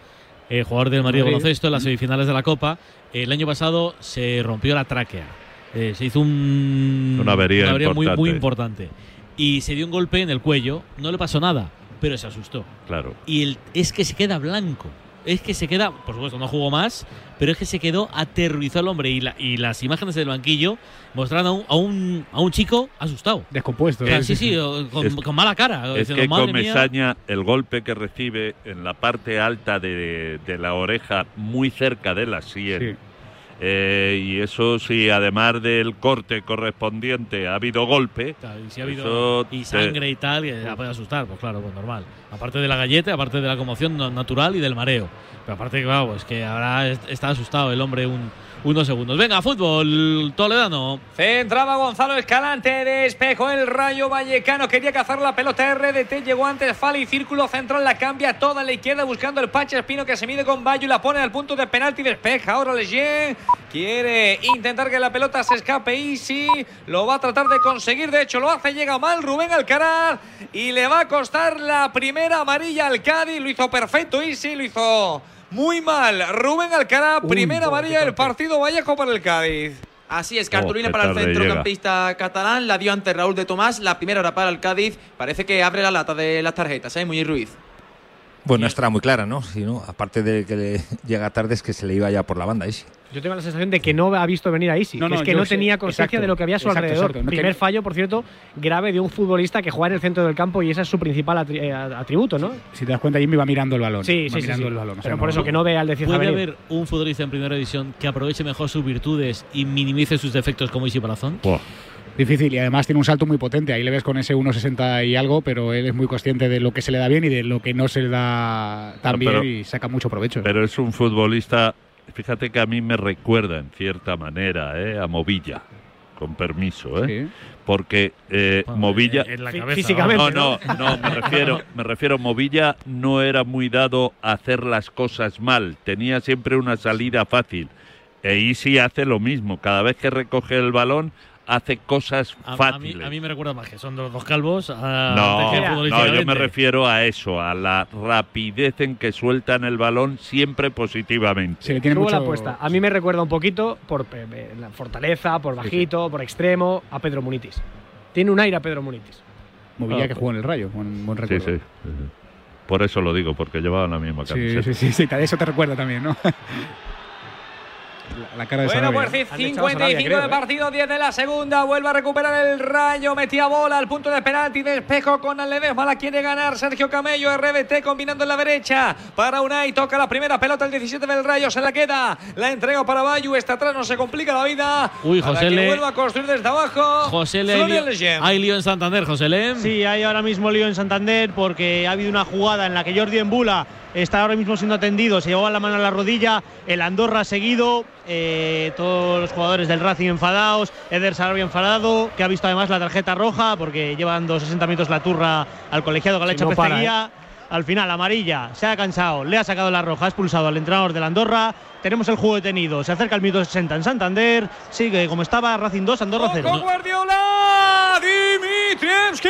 eh, jugador del Madrid. Baloncesto en las semifinales de la Copa. El año pasado se rompió la tráquea. Eh, se hizo un, Una avería muy, muy importante. importante. Y se dio un golpe en el cuello. No le pasó nada, pero se asustó. Claro. Y el- es que se queda blanco. Es que se queda, por supuesto, no jugó más, pero es que se quedó aterrorizado el hombre. Y, la- y las imágenes del banquillo mostraron a un, a un, a un chico asustado. Descompuesto. ¿eh? sí, sí, con, Es- con mala cara. Es diciendo, que "Madre mía". Comesaña, el golpe que recibe en la parte alta de, de la oreja, muy cerca de la sien, eh, y eso sí, además del corte correspondiente, ha habido golpe. Claro, y si ha habido eso y te- sangre y tal, que la puede asustar, pues claro, pues normal. Aparte de la galleta, aparte de la conmoción natural y del mareo. Pero aparte, claro, es que ahora es- está asustado el hombre un, unos segundos. Venga, fútbol, Toledano. Centraba Gonzalo Escalante, despejó el Rayo Vallecano, quería cazar la pelota RDT, llegó antes Fali, círculo central, la cambia toda a la izquierda buscando el Pacha Espino que se mide con Bayo y la pone al punto de penalti, despeja ahora Lejean, quiere intentar que la pelota se escape Easy, lo va a tratar de conseguir, de hecho lo hace, llega mal Rubén Alcaraz y le va a costar la primera amarilla al Cádiz, lo hizo perfecto Easy, lo hizo muy mal. Rubén Alcaraz, primera amarilla del partido. Vallejo para el Cádiz. Así es, Oh, cartulina para el centrocampista catalán, la dio ante Raúl de Tomás, la primera hora para el Cádiz, parece que abre la lata de las tarjetas, ¿eh? Muñiz Ruiz. Bueno, estará muy clara, ¿no? Si no, aparte de que le llega tarde es que se le iba ya por la banda, Isi. Yo tengo la sensación de que no ha visto venir a Isi. No, que no, es que no sé, tenía conciencia exacto, de lo que había a su exacto, alrededor. exacto, Primer que- fallo, por cierto, grave de un futbolista que juega en el centro del campo y ese es su principal atri- eh, atributo, ¿no? Si te das cuenta, Jimmy va mirando el balón. Sí, va sí, sí, mirando sí. el balón. o sea, Pero no- por eso que no ve al de Cieza ¿Puede haber un futbolista en primera división que aproveche mejor sus virtudes y minimice sus defectos como Isi Palazón? Difícil y además tiene un salto muy potente. Ahí le ves con ese 1,60 y algo, pero él es muy consciente de lo que se le da bien y de lo que no se le da tan No, bien pero- y saca mucho provecho. Pero es un futbolista, fíjate que a mí me recuerda en cierta manera ¿eh? a Movilla, con permiso, ¿eh? porque eh, Movilla en la cabeza, físicamente, no, no, no, me refiero, me refiero, Movilla no era muy dado a hacer las cosas mal, tenía siempre una salida fácil. E Isi hace lo mismo, cada vez que recoge el balón hace cosas A, a mí, fáciles. a mí me recuerda más que son los dos calvos. a- No, de no, yo me refiero a eso, a la rapidez en que sueltan el balón siempre positivamente. Se le tiene mucho... la apuesta. A mí me recuerda un poquito por eh, eh, la fortaleza, por bajito, por extremo, a Pedro Munitis. Tiene un aire a Pedro Munitis. Movilla Ah, que jugó en el Rayo, buen, buen Sí, recuerdo. sí, sí, sí. Por eso lo digo, porque llevaban la misma Sí, camiseta. sí, sí, sí, de eso te recuerda también, ¿no? la, la cara de Bueno, Sarabia. pues sí, Han echado a Sarabia, 55 creo, de ¿eh? partido, 10 de la segunda. Vuelve a recuperar el rayo. Metía bola al punto de penalti. Despejo con Ledesma. La quiere ganar Sergio Camello. RBT combinando en la derecha. Para Unai. Toca la primera pelota. El 17 del rayo. Se la queda. La entrega para Bayu. Está atrás. No se complica la vida. Uy, Para José que Le- vuelva a construir desde abajo. José Le, hay lío en Santander, José Le. Sí, hay ahora mismo lío en Santander porque ha habido una jugada en la que Jordi Embula está ahora mismo siendo atendido, se llevaba la mano a la rodilla, el Andorra ha seguido, eh, todos los jugadores del Racing enfadados, Eder Sarabia enfadado, que ha visto además la tarjeta roja porque llevan dos 60 minutos la turra al colegiado Galecha Sí, no para, Pesteguía. Al final, amarilla, se ha cansado, le ha sacado la roja, ha expulsado al entrenador del Andorra. Tenemos el juego detenido, se acerca el minuto 60 en Santander, sigue como estaba Racing 2, Andorra 0. Con Guardiola, Dimitrievski.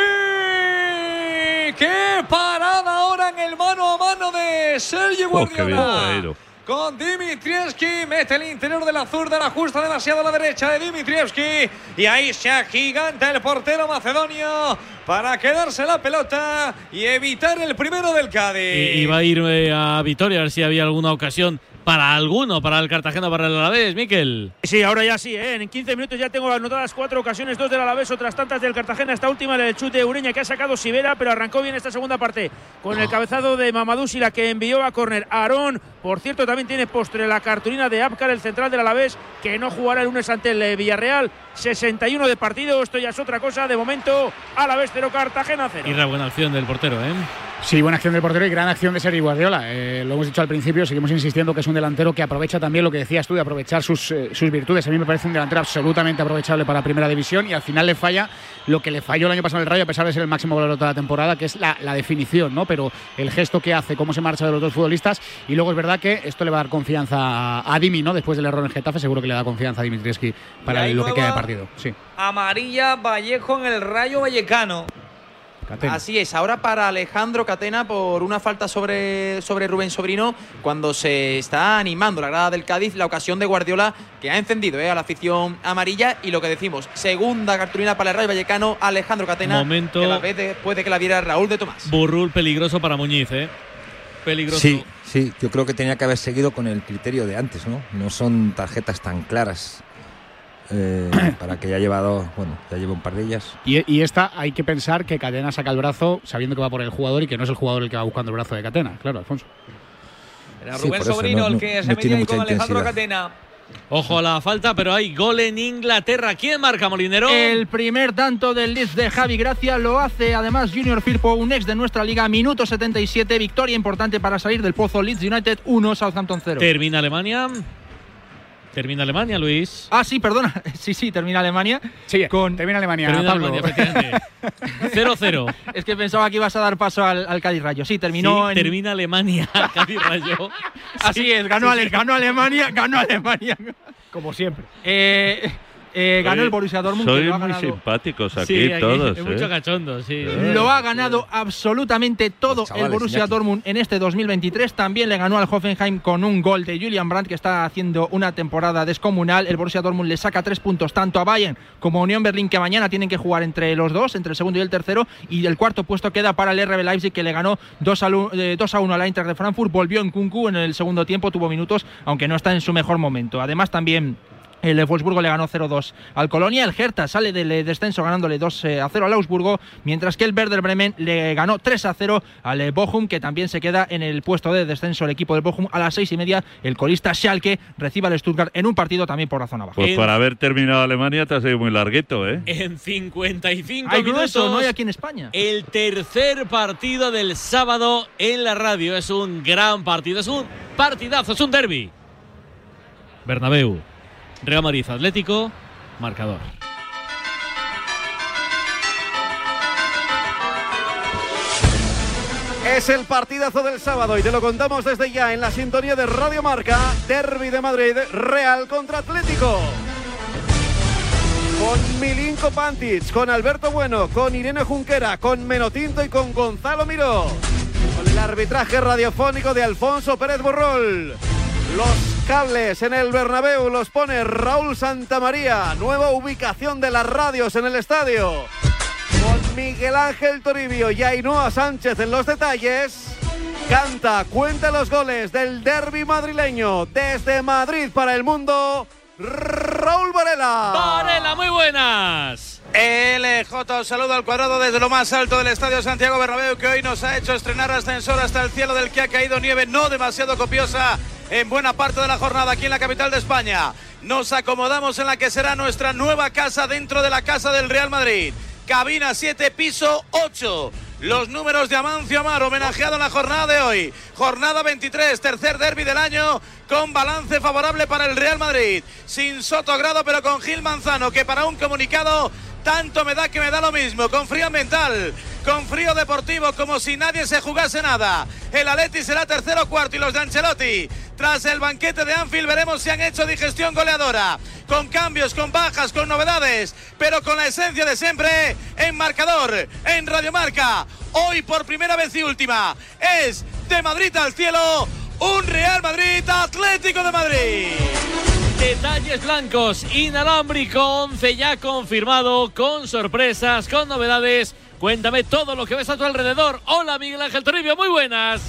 ¡Qué parada ahora en el mano a mano de Sergio Oh, Guardiola! con Dimitrievski, mete el interior de la zurda, la ajusta demasiado a la derecha de Dimitrievski y ahí se agiganta el portero macedonio para quedarse la pelota y evitar el primero del Cádiz. Y, va a ir eh, a Vitoria a ver si había alguna ocasión para alguno, para el Cartagena, para el Alavés, Miquel. Sí, ahora ya sí, ¿eh? en 15 minutos ya tengo anotadas cuatro ocasiones, dos del Alavés, otras tantas del Cartagena, esta última del chute de Ureña que ha sacado Sivera, pero arrancó bien esta segunda parte con el cabezado de Mamadou la que envió a córner Aarón. Por cierto, también tiene postre la cartulina de Abkar, el central del Alavés, que no jugará el lunes ante el eh, Villarreal. 61 de partido, esto ya es otra cosa. De momento, Alavés 0, Cartagena 0. Y la buena acción del portero, ¿eh? Sí, buena acción del portero y gran acción de Sergi Guardiola. Eh, lo hemos dicho al principio, seguimos insistiendo que es un delantero que aprovecha también lo que decías tú de aprovechar sus, eh, sus virtudes. A mí me parece un delantero absolutamente aprovechable para Primera División y al final le falla lo que le falló el año pasado en el Rayo, a pesar de ser el máximo goleador de la temporada, que es la, la definición, ¿no? Pero el gesto que hace, cómo se marcha de los dos futbolistas y luego es verdad que esto le va a dar confianza a, a Dimi, ¿no? Después del error en Getafe, seguro que le da confianza a Dimitrievski para lo que queda de partido. Sí. Amarilla Vallejo en el Rayo Vallecano. Catena. Así es, ahora para Alejandro Catena por una falta sobre, sobre Rubén Sobrino cuando se está animando la grada del Cádiz, la ocasión de Guardiola que ha encendido eh, a la afición amarilla y lo que decimos, segunda cartulina para el Rayo Vallecano, Alejandro Catena, Momento- que a la vez de- puede que la viera Raúl de Tomás. Burrul peligroso para Muñiz, ¿eh? Peligroso. Sí, sí, yo creo que tenía que haber seguido con el criterio de antes, ¿no? No son tarjetas tan claras eh, para que ya ha llevado, bueno, ya lleva un par de ellas. Y, y esta hay que pensar que Cadena saca el brazo sabiendo que va por el jugador y que no es el jugador el que va buscando el brazo de Catena. Claro, Alfonso. Era Sí, Rubén eso, Sobrino no- el no- que no se tiene metía con Alejandro intensidad. Catena. Ojo a la falta, pero hay gol en Inglaterra. ¿Quién marca, Molinero? El primer tanto del Leeds de Javi Gracia lo hace además Junior Firpo, un ex de nuestra liga, minuto 77, victoria importante para salir del pozo Leeds United 1, Southampton 0. Termina Alemania. Termina Alemania, Luis. Ah, sí, perdona. Sí, sí, termina Alemania. Sí, con termina Alemania, Termina Pablo. Alemania, efectivamente. 0-0. Es que pensaba que ibas a dar paso al, al Cádiz Rayo. Sí, terminó Sí, en. Termina Alemania. Cádiz Rayo. Así Sí, es, ganó, sí, Ale- sí. ganó Alemania, ganó Alemania. Como siempre. Eh, eh, ganó Soy- el Borussia Dortmund. que Sois lo ha muy ganado. simpáticos aquí Sí, aquí todos. hay ¿eh? mucho cachondo, sí. Lo ha ganado absolutamente todo chavales, el Borussia Iñaki. Dortmund en este 2023. También le ganó al Hoffenheim con un gol de Julian Brandt, que está haciendo una temporada descomunal. El Borussia Dortmund le saca tres puntos tanto a Bayern como a Unión Berlín, que mañana tienen que jugar entre los dos, entre el segundo y el tercero. Y el cuarto puesto queda para el RB Leipzig, que le ganó 2 a, lu- eh, 2 a 1 al Eintracht de Frankfurt. Volvió en Kunku en el segundo tiempo, tuvo minutos, aunque no está en su mejor momento. Además, también. El Wolfsburgo le ganó 0-2 al Colonia. El Hertha sale del eh, descenso ganándole 2-0 al Augsburgo. Mientras que el Werder Bremen le ganó 3-0 al eh, Bochum, que también se queda en el puesto de descenso el equipo del Bochum. A las seis y media, el colista Schalke recibe al Stuttgart en un partido también por la zona baja. Pues En- para haber terminado Alemania te ha sido muy larguito, ¿eh? En 55 Hay minutos. grueso, no hay aquí en España. El tercer partido del sábado en la radio. Es un gran partido, es un partidazo, es un derby. Bernabéu, Real Madrid Atlético, marcador. Es el partidazo del sábado y te lo contamos desde ya en la sintonía de Radio Marca, Derby de Madrid, Real contra Atlético. Con Milinko Pantic, con Alberto Bueno, con Irene Junquera, con Menotinto y con Gonzalo Miró. Con el arbitraje radiofónico de Alfonso Pérez Borrol. Los cables en el Bernabéu los pone Raúl Santamaría. Nueva ubicación de las radios en el estadio. Con Miguel Ángel Toribio y Ainhoa Sánchez en los detalles. Canta, cuenta los goles del derby madrileño desde Madrid para el mundo. Raúl Varela. Varela, muy buenas. LJ, saludo al cuadrado desde lo más alto del Estadio Santiago Bernabéu que hoy nos ha hecho estrenar ascensor hasta el cielo del que ha caído nieve no demasiado copiosa en buena parte de la jornada aquí en la capital de España. Nos acomodamos en la que será nuestra nueva casa dentro de la casa del Real Madrid. Cabina 7, piso 8. Los números de Amancio Amar, homenajeado en la jornada de hoy. Jornada 23, tercer derby del año, con balance favorable para el Real Madrid. Sin Soto Grado, pero con Gil Manzano, que para un comunicado tanto me da que me da lo mismo, con frío mental, con frío deportivo, como si nadie se jugase nada. El Atleti será tercero cuarto y los de Ancelotti. Tras el banquete de Anfield veremos si han hecho digestión goleadora. Con cambios, con bajas, con novedades, pero con la esencia de siempre en marcador, en Radiomarca. Hoy por primera vez y última es de Madrid al cielo, un Real Madrid Atlético de Madrid. Detalles blancos, inalámbrico, 11 ya confirmado, con sorpresas, con novedades. Cuéntame todo lo que ves a tu alrededor. Hola Miguel Ángel Toribio, muy buenas.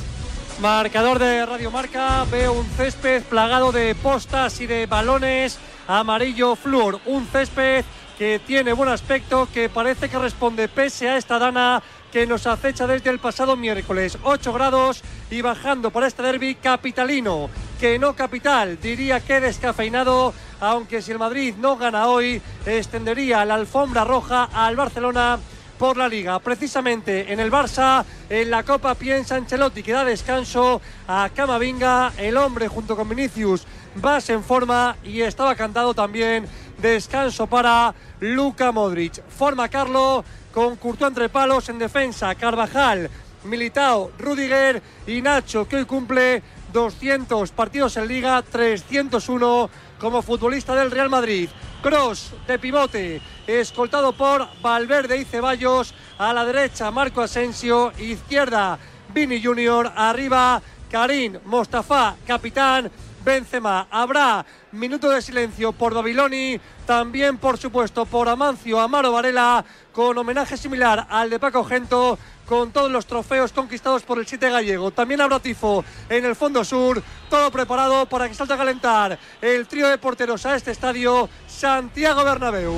Marcador de Radio Marca, veo un césped plagado de postas y de balones amarillo flúor. Un césped que tiene buen aspecto, que parece que responde pese a esta dana que nos acecha desde el pasado miércoles. 8 grados y bajando para este derby capitalino, que no capital, diría que descafeinado, aunque si el Madrid no gana hoy, extendería la alfombra roja al Barcelona por la liga. Precisamente en el Barça, en la Copa piensa Ancelotti que da descanso a Camavinga, el hombre junto con Vinicius vas en forma y estaba cantado también descanso para Luka Modric. Forma Carlo con Courtois entre palos en defensa, Carvajal, Militao, Rudiger y Nacho que hoy cumple 200 partidos en liga, 301 como futbolista del Real Madrid. Cross de pivote, escoltado por Valverde y Ceballos, A la derecha, Marco Asensio. Izquierda, Vini Junior. Arriba, Karim Mostafa, capitán. Benzema. Habrá minuto de silencio por Babiloni, también por supuesto por Amancio Amaro Varela, con homenaje similar al de Paco Gento, con todos los trofeos conquistados por el 7 gallego. También habrá tifo en el fondo sur, todo preparado para que salte a calentar el trío de porteros a este estadio, Santiago Bernabéu.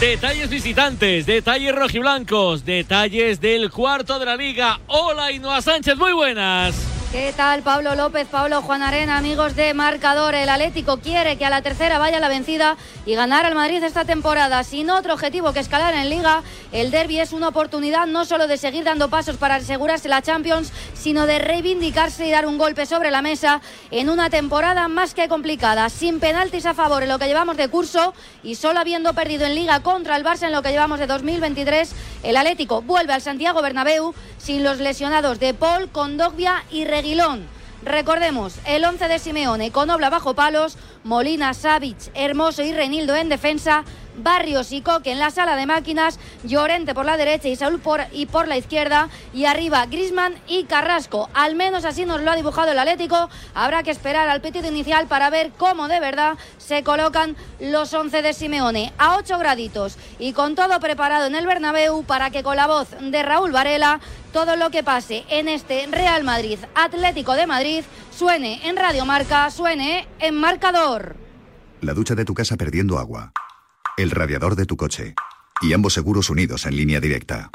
Detalles visitantes, detalles rojiblancos, detalles del cuarto de la liga. Hola Inoa Sánchez, muy buenas. ¿Qué tal Pablo López, Pablo Juan Arena, amigos de Marcador? El Atlético quiere que a la tercera vaya la vencida y ganar al Madrid esta temporada. Sin otro objetivo que escalar en Liga, el derby es una oportunidad no solo de seguir dando pasos para asegurarse la Champions, sino de reivindicarse y dar un golpe sobre la mesa en una temporada más que complicada. Sin penaltis a favor en lo que llevamos de curso y solo habiendo perdido en Liga contra el Barça en lo que llevamos de 2023, el Atlético vuelve al Santiago Bernabéu sin los lesionados de Paul, Condogbia y Reguilón. Recordemos, el 11 de Simeone con Obla bajo palos, Molina, Savic, Hermoso y Reinildo en defensa, Barrios y Coque en la sala de máquinas, Llorente por la derecha y Saúl por, y por la izquierda, y arriba Grisman y Carrasco. Al menos así nos lo ha dibujado el Atlético. Habrá que esperar al pitido inicial para ver cómo de verdad se colocan los 11 de Simeone. A 8 graditos y con todo preparado en el Bernabéu para que con la voz de Raúl Varela todo lo que pase en este Real Madrid Atlético de Madrid suene en Radio Marca, suene en marcador. La ducha de tu casa perdiendo agua. El radiador de tu coche. Y ambos seguros unidos en línea directa.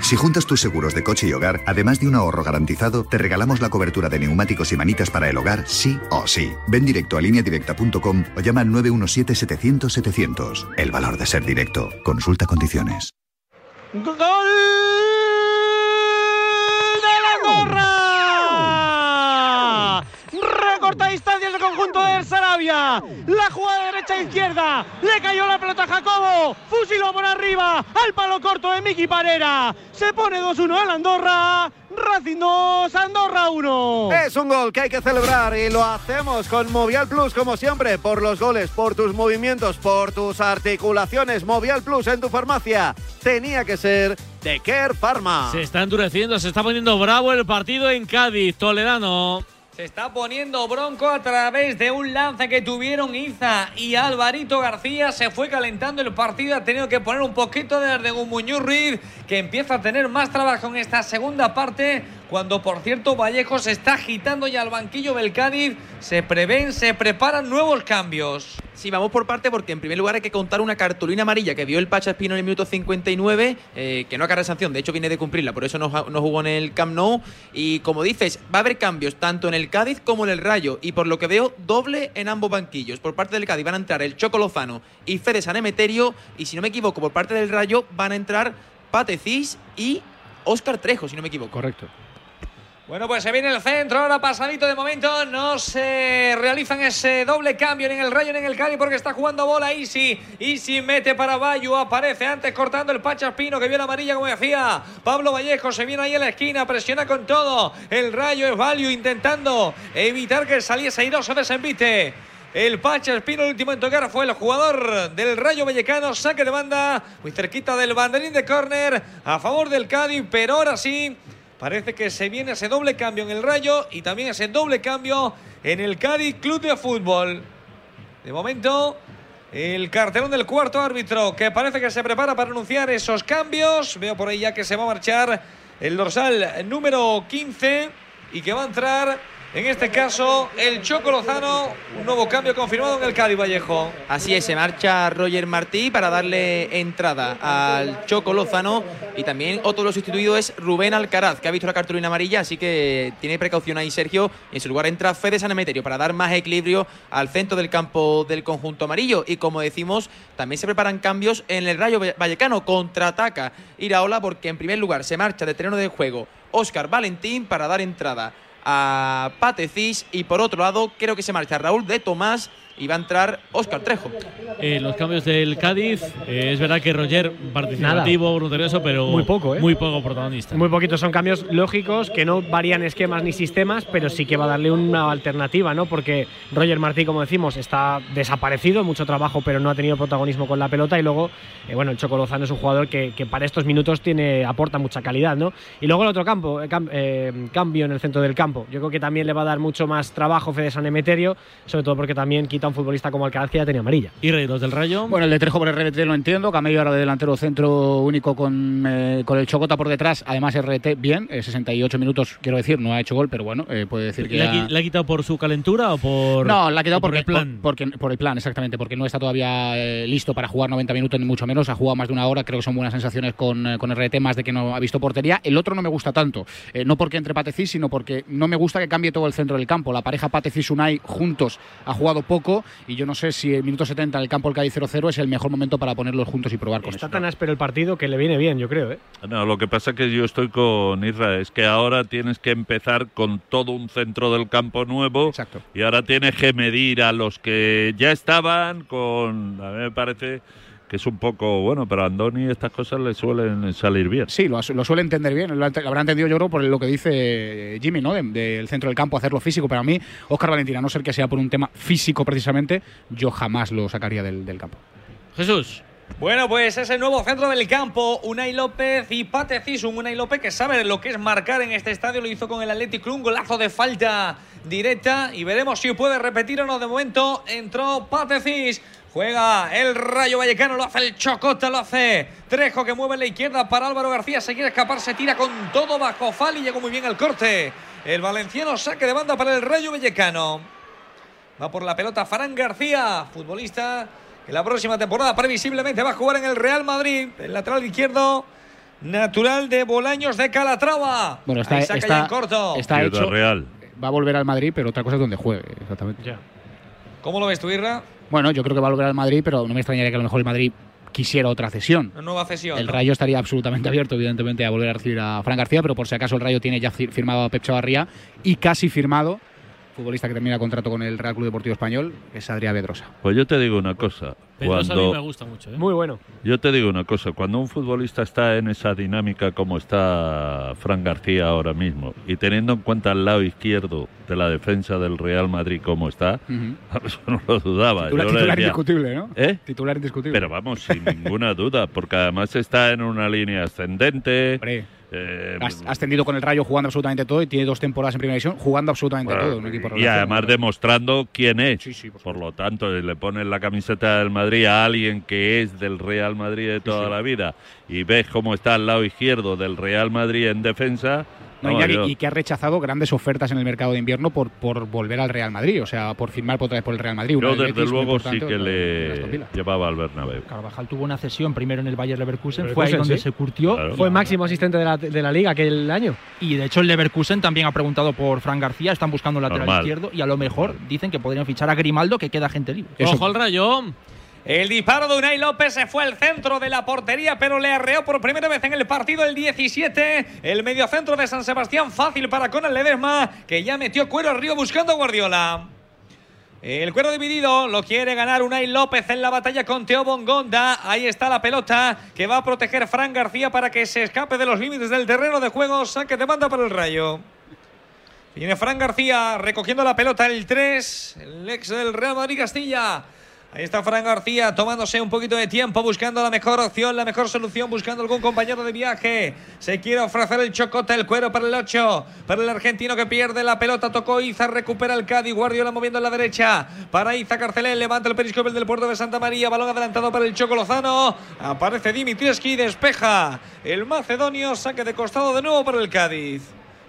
Si juntas tus seguros de coche y hogar, además de un ahorro garantizado, te regalamos la cobertura de neumáticos y manitas para el hogar, sí o sí. Ven directo a lineadirecta.com o llama al 917-700-700. El valor de ser directo. Consulta condiciones. ¡Gol Recorta distancias del conjunto del Sarabia. La jugada derecha e izquierda. Le cayó la pelota a Jacobo. Fusiló por arriba. Al palo corto de Miki Parera. Se pone 2-1 el Andorra. Racing 2, Andorra 1. Es un gol que hay que celebrar y lo hacemos con Movial Plus, como siempre, por los goles, por tus movimientos, por tus articulaciones. Movial Plus en tu farmacia. Tenía que ser de Care Pharma. Se está endureciendo, se está poniendo bravo el partido en Cádiz. Toledano. Se está poniendo bronco a través de un lance que tuvieron Iza y Alvarito García. Se fue calentando el partido. Ha tenido que poner un poquito de Ardegún Muñoz Ruiz, que empieza a tener más trabajo en esta segunda parte. Cuando, por cierto, Vallejo se está agitando ya al banquillo del Cádiz. Se prevén, se preparan nuevos cambios. Sí, vamos por parte porque en primer lugar hay que contar una cartulina amarilla que vio el Pacha Espino en el minuto 59, eh, que no acarrea sanción, de hecho viene de cumplirla, por eso no, no, jugó en el Camp Nou. Y como dices, va a haber cambios tanto en el Cádiz como en el Rayo, y por lo que veo, doble en ambos banquillos. Por parte del Cádiz van a entrar el Choco Lozano y Fede Sanemeterio, y si no me equivoco, por parte del Rayo van a entrar Patecis y Óscar Trejo, si no me equivoco. Correcto. Bueno, pues se viene el centro, ahora pasadito de momento, no se realizan ese doble cambio ni en el Rayo ni en el Cali porque está jugando bola Easy. Easy mete para Bayo, aparece antes cortando el Pachaspino que vio la amarilla como decía. Pablo Vallejo se viene ahí en la esquina, presiona con todo. El Rayo es Valio intentando evitar que saliese airoso de ese envite. El Pacha Espino, el último en tocar, fue el jugador del Rayo Vallecano. Saque de banda, muy cerquita del banderín de córner, a favor del Cádiz, pero ahora sí. Parece que se viene ese doble cambio en el Rayo y también ese doble cambio en el Cádiz Club de Fútbol. De momento, el cartelón del cuarto árbitro que parece que se prepara para anunciar esos cambios. Veo por ahí ya que se va a marchar el dorsal número 15 y que va a entrar en este caso, el Choco Lozano, un nuevo cambio confirmado en el Cádiz Vallejo. Así es, se marcha Roger Martí para darle entrada al Choco Lozano. Y también otro de los sustituidos es Rubén Alcaraz, que ha visto la cartulina amarilla, así que tiene precaución ahí Sergio. En su lugar entra Fede Sanemeterio para dar más equilibrio al centro del campo del conjunto amarillo. Y como decimos, también se preparan cambios en el Rayo Vallecano. Contraataca Iraola porque en primer lugar se marcha de terreno de juego Óscar Valentín para dar entrada a Patecis y por otro lado creo que se marcha Raúl de Tomás y va a entrar Óscar Trejo. Eh, los cambios del Cádiz, eh, es verdad que Roger participativo, voluntarioso, pero Muy poco, ¿eh? Muy poco protagonista. Muy poquitos son cambios lógicos que no varían esquemas ni sistemas, pero sí que va a darle una alternativa, ¿no? Porque Roger Martí, como decimos, está desaparecido, mucho trabajo, pero no ha tenido protagonismo con la pelota. Y luego, eh, bueno, el Choco Lozano es un jugador que, que para estos minutos tiene aporta mucha calidad, ¿no? Y luego el otro campo, eh, cam- eh, cambio en el centro del campo. Yo creo que también le va a dar mucho más trabajo Fede San Emeterio, sobre todo porque también quita a un futbolista como Alcaraz que ya tenía amarilla. ¿Y Rey, los del Rayo? Bueno, el de Trejo por el RT lo entiendo. Camello ahora de delantero centro único con, eh, con el Chocota por detrás. Además, RT bien, eh, 68 minutos, quiero decir, no ha hecho gol, pero bueno, eh, puede decir que. ¿Le ha, ya- qui- le ha quitado por su calentura o por.? No, la ha quitado o por porque, el plan. por- porque, por el plan, exactamente, porque no está todavía eh, listo para jugar 90 minutos, ni mucho menos. Ha jugado más de una hora, creo que son buenas sensaciones con, eh, con RT, más de que no ha visto portería. El otro no me gusta tanto, eh, no porque entre Patecís, sino porque no me gusta que cambie todo el centro del campo. La pareja Patecís-Unai juntos ha jugado poco y yo no sé si el minuto 70 en el campo del Cádiz 0-0 es el mejor momento para ponerlos juntos y probar con Está eso. tan áspero el partido que le viene bien, yo creo, ¿eh? No, lo que pasa es que yo estoy con Isra, es que ahora tienes que empezar con todo un centro del campo nuevo y ahora tienes que medir a los que ya estaban con, a mí me parece que es un poco, bueno, pero a Andoni estas cosas le suelen salir bien. Sí, lo, lo suele entender bien, lo, habrá entendido yo creo por lo que dice Jimmy, ¿no? De- Del centro del campo, hacerlo físico, pero a mí, Óscar Valentín, a no ser que sea por un tema físico precisamente, yo jamás lo sacaría del, del campo. Jesús. Bueno, pues ese nuevo centro del campo, Unai López y Pate Cis, un Unai López que sabe lo que es marcar en este estadio, lo hizo con el Athletic Club, un golazo de falta directa y veremos si puede repetir o no. De momento entró Pate Cis, juega el Rayo Vallecano, lo hace el Chocota, lo hace Trejo que mueve en la izquierda para Álvaro García, se quiere escapar, se tira con todo bajo Fal y llegó muy bien el corte. El valenciano saque de banda para el Rayo Vallecano. Va por la pelota Farán García, futbolista que la próxima temporada previsiblemente va a jugar en el Real Madrid. El lateral izquierdo natural de Bolaños de Calatrava. Bueno, está, Ahí saca está, ya en corto. está hecho. Real. Va a volver al Madrid, pero otra cosa es donde juegue, exactamente. ¿Cómo lo ves tú, Irra? Bueno, yo creo que va a volver al Madrid, pero no me extrañaría que a lo mejor el Madrid quisiera otra cesión. Una nueva cesión. El ¿no? Rayo estaría absolutamente abierto, evidentemente, a volver a recibir a Fran García, pero por si acaso el Rayo tiene ya fi- firmado a Pep Chavarría y casi firmado, futbolista que termina contrato con el Real Club Deportivo Español, que es Adrián Pedrosa. Pues yo te digo una cosa, Pedrosa a mí cuando me gusta mucho. ¿eh? Muy bueno. Yo te digo una cosa, cuando un futbolista está en esa dinámica como está Fran García ahora mismo y teniendo en cuenta el lado izquierdo de la defensa del Real Madrid como está, eso no lo dudaba. Le titular decía, indiscutible, ¿no? ¿Eh? Titular indiscutible. Pero vamos, sin ninguna duda, porque además está en una línea ascendente. Eh, Has ascendido con el Rayo jugando absolutamente todo y tiene dos temporadas en primera división jugando absolutamente Bueno, todo. Un equipo y además demostrando quién es. por, lo tanto, le pones la camiseta del Madrid a alguien que es del Real Madrid de toda la vida y ves cómo está al lado izquierdo del Real Madrid en defensa. No, no, Iñaki, yo- y que ha rechazado grandes ofertas en el mercado de invierno por, por volver al Real Madrid, o sea, por firmar otra vez por el Real Madrid. Yo, desde Betis luego, sí que le llevaba al Bernabéu. Carvajal tuvo una cesión primero en el Bayer Leverkusen, Leverkusen, fue ahí donde sí. se curtió. Fue máximo asistente de la, de la liga aquel año. Y de hecho el Leverkusen también ha preguntado por Fran García, están buscando un lateral Normal. izquierdo y a lo mejor dicen que podrían fichar a Grimaldo que queda gente libre. Ojo al Rayo. El disparo de Unai López se fue al centro de la portería, pero le arreó por primera vez en el partido el 17. El mediocentro de San Sebastián, fácil para Conal Ledesma, que ya metió cuero arriba buscando a Guardiola. El cuero dividido lo quiere ganar Unai López en la batalla con Teo Bongonda. Ahí está la pelota que va a proteger Fran García para que se escape de los límites del terreno de juego. Saque de banda para el Rayo. Viene Fran García recogiendo la pelota, el 3, el ex del Real Madrid Castilla. Ahí está Fran García tomándose un poquito de tiempo, buscando la mejor opción, la mejor solución, buscando algún compañero de viaje. Se quiere ofrecer el chocota, el cuero para el 8, para el argentino que pierde la pelota. Tocó Iza, recupera el Cádiz, Guardiola moviendo a la derecha. Para Iza Carcelé, levanta el periscopio del puerto de Santa María, balón adelantado para el Choco Lozano. Aparece Dimitrievski, despeja el macedonio, saque de costado de nuevo para el Cádiz.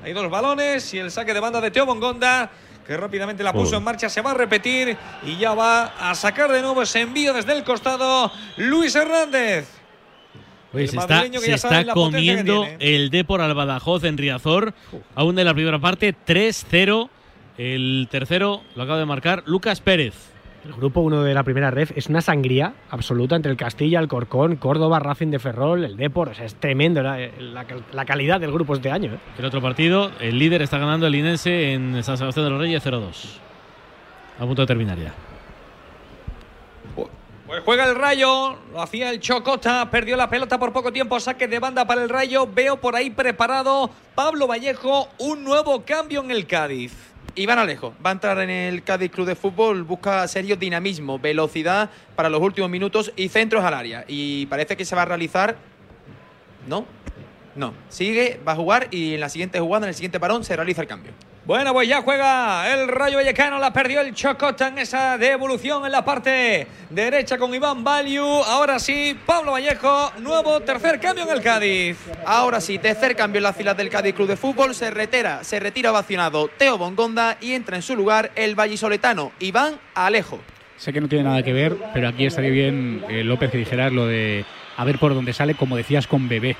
Hay dos balones y el saque de banda de Teo Bongonda, que rápidamente la puso en marcha, se va a repetir y ya va a sacar de nuevo ese envío desde el costado Luis Hernández. Se está, se comiendo tiene. el Depor al Badajoz en Riazor. Aún de la primera parte, 3-0. El tercero lo acaba de marcar Lucas Pérez. El grupo 1 de la primera ref es una sangría absoluta entre el Castilla, el Corcón, Córdoba, Racing de Ferrol, el Depor. O sea, es tremendo la, la- la calidad del grupo este año. ¿eh? El otro partido, el líder está ganando el Linense en San Sebastián de los Reyes 0-2. A punto de terminar ya. Pues juega el Rayo, lo hacía el Chocota, perdió la pelota por poco tiempo, saque de banda para el Rayo. Veo por ahí preparado Pablo Vallejo, un nuevo cambio en el Cádiz. Iván Alejo va a entrar en el Cádiz Club de Fútbol, busca serio dinamismo, velocidad para los últimos minutos y centros al área. Y parece que se va a realizar. ¿No? No. Sigue, va a jugar y en la siguiente jugada, en el siguiente parón, se realiza el cambio. Bueno, pues ya juega el Rayo Vallecano, la perdió el Chocota en esa devolución en la parte derecha con Iván Valiu. Ahora sí, Pablo Vallejo, nuevo tercer cambio en el Cádiz. Ahora sí, tercer cambio en las filas del Cádiz Club de Fútbol, se retira, se retira vacionado Teo Bongonda y entra en su lugar el vallisoletano Iván Alejo. Sé que no tiene nada que ver, pero aquí estaría bien, eh, López, que dijeras lo de a ver por dónde sale, como decías con Bebé.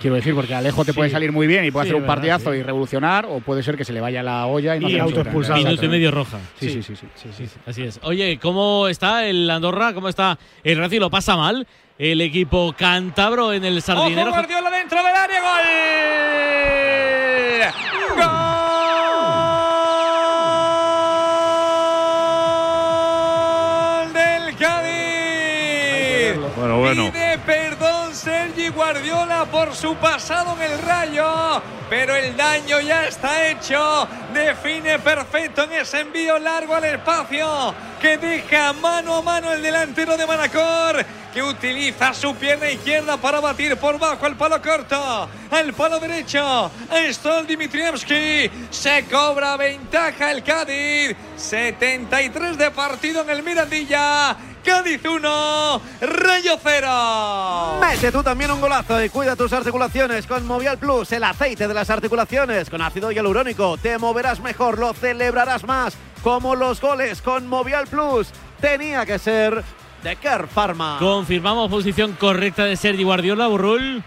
Quiero decir, porque Alejo te puede salir muy bien y puede Sí, hacer un verdad, partidazo sí. y revolucionar, o puede ser que se le vaya la olla y no Y autoexpulsado. Minuto y medio roja. Sí, Sí. sí, sí. sí, sí, sí. Así es. Oye, ¿cómo está el Andorra? ¿Cómo está el Racing? ¿Lo pasa mal? El equipo cántabro en el sardinero. Ojo, Guardiola dentro del área, gol. Gol del Cádiz. Bueno, bueno. Pide perdón Sergi Guardiola por su pasado en el Rayo, pero el daño ya está hecho. Define perfecto en ese envío largo al espacio que deja mano a mano el delantero de Manacor, que utiliza su pierna izquierda para batir por bajo el palo corto, al palo derecho. Stol Dimitrievski se cobra ventaja el Cádiz. 73 de partido en el Mirandilla. Cádiz 1, Rayo 0. Mete tú también un golazo y cuida tus articulaciones con Movial Plus, el aceite de las articulaciones con ácido hialurónico. Te moverás mejor, lo celebrarás más, como los goles con Movial Plus. Tenía que ser de Care Pharma. Confirmamos posición correcta de Sergi Guardiola, Burrul.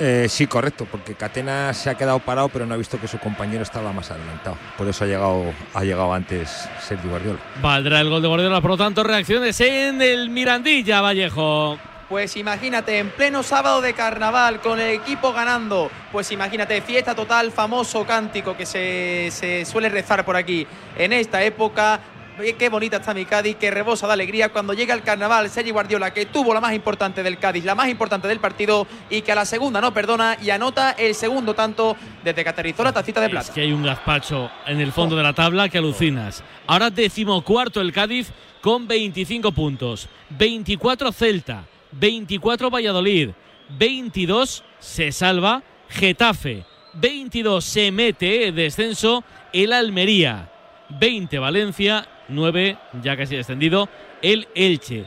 Eh, sí, correcto, porque Catena se ha quedado parado, pero no ha visto que su compañero estaba más adelantado. Por eso ha llegado, ha llegado antes Sergio Guardiola. Valdrá el gol de Guardiola, por lo tanto, reacciones en el Mirandilla, Vallejo. Pues imagínate, en pleno sábado de carnaval, con el equipo ganando, pues imagínate, fiesta total, famoso cántico que se, se suele rezar por aquí en esta época. Qué bonita está mi Cádiz, que rebosa de alegría cuando llega el carnaval. Sergi Guardiola, que tuvo la más importante del Cádiz, la más importante del partido y que a la segunda no perdona y anota el segundo tanto desde que aterrizó la tacita de plata. Es que hay un gazpacho en el fondo de la tabla que alucinas. Ahora decimocuarto el Cádiz con 25 puntos. 24 Celta, 24 Valladolid, 22 se salva Getafe, 22 se mete descenso el Almería, 20 Valencia, 9 ya casi descendido el Elche.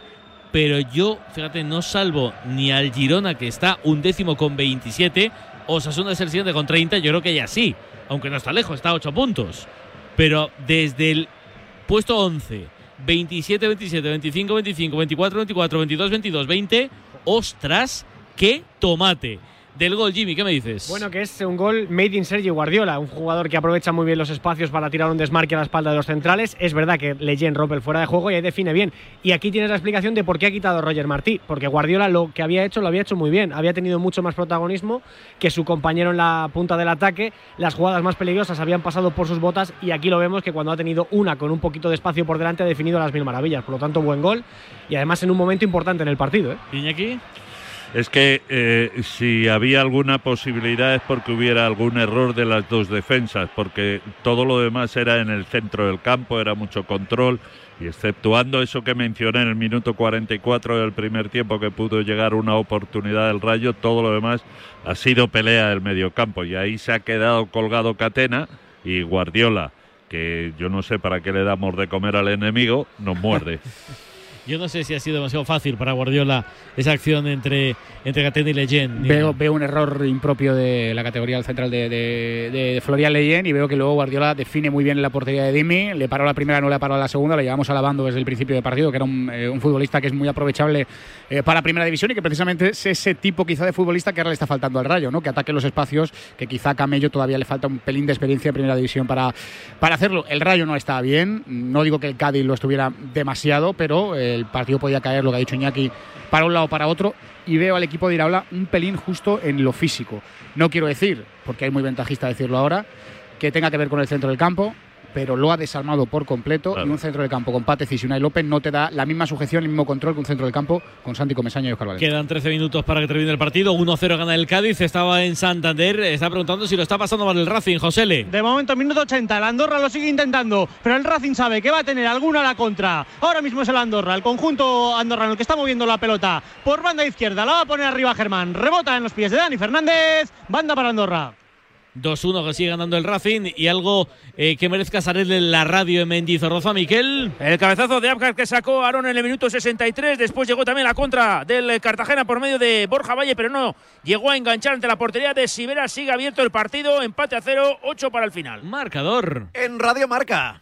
Pero yo, fíjate, no salvo ni al Girona que está un décimo con 27, Osasuna es el siguiente con 30, yo creo que ya sí, aunque no está lejos, está a 8 puntos. Pero desde el puesto 11, 27, 27, 25, 25, 24, 24, 22, 22, 20, ostras, qué tomate. Del gol, Jimmy, ¿qué me dices? Bueno, que es un gol made in Sergio Guardiola, un jugador que aprovecha muy bien los espacios para tirar un desmarque a la espalda de los centrales. Es verdad que Leyen rompe el fuera de juego y ahí define bien. Y aquí tienes la explicación de por qué ha quitado a Roger Martí, porque Guardiola lo que había hecho lo había hecho muy bien. Había tenido mucho más protagonismo que su compañero en la punta del ataque. Las jugadas más peligrosas habían pasado por sus botas y aquí lo vemos que cuando ha tenido una con un poquito de espacio por delante ha definido las mil maravillas. Por lo tanto, buen gol y además en un momento importante en el partido. ¿eh? Iñaki. Es que eh, si había alguna posibilidad es porque hubiera algún error de las dos defensas, porque todo lo demás era en el centro del campo, era mucho control, y exceptuando eso que mencioné en el minuto 44 del primer tiempo que pudo llegar una oportunidad del Rayo, todo lo demás ha sido pelea del mediocampo, y ahí se ha quedado colgado Catena y Guardiola, que yo no sé para qué le damos de comer al enemigo, nos muerde. Yo no sé si ha sido demasiado fácil para Guardiola esa acción entre, entre Gatena y Leyen. Veo, veo un error impropio de la categoría del central de, de, de Florian Leyen y veo que luego Guardiola define muy bien en la portería de Dimi. Le paró la primera, no le paró la segunda. Le llevamos alabando desde el principio del partido, que era un, eh, un futbolista que es muy aprovechable eh, para primera división y que precisamente es ese tipo quizá de futbolista que ahora le está faltando al Rayo, ¿no? que ataque los espacios, que quizá a Camello todavía le falta un pelín de experiencia en primera división para, para hacerlo. El Rayo no está bien. No digo que el Cádiz lo estuviera demasiado, pero el partido podía caer, lo que ha dicho Iñaki, para un lado o para otro. Y veo al equipo de Iraola un pelín justo en lo físico. No quiero decir, porque es muy ventajista decirlo ahora, que tenga que ver con el centro del campo, pero lo ha desarmado por completo. Y un centro de campo con Patec y Unai López no te da la misma sujeción, el mismo control que un centro de campo con Santi Comesaña y Oscar Valencia. Quedan 13 minutos para que termine el partido. 1-0 gana el Cádiz. Estaba en Santander. Está preguntando si lo está pasando mal el Racing, Josele. De momento, minuto 80. El Andorra lo sigue intentando, pero el Racing sabe que va a tener alguna a la contra. Ahora mismo es el Andorra, el conjunto andorrano que está moviendo la pelota por banda izquierda. La va a poner arriba Germán. Rebota en los pies de Dani Fernández. Banda para Andorra. 2-1 que sigue ganando el Racing y algo eh, que merezca salir de la radio en Mendizorroza, Miquel. El cabezazo de Abgar que sacó Aaron en el minuto 63. Después llegó también la contra del Cartagena por medio de Borja Valle, pero no llegó a enganchar ante la portería de Sibera. Sigue abierto el partido. Empate a cero, 8 para el final. Marcador. En Radio Marca.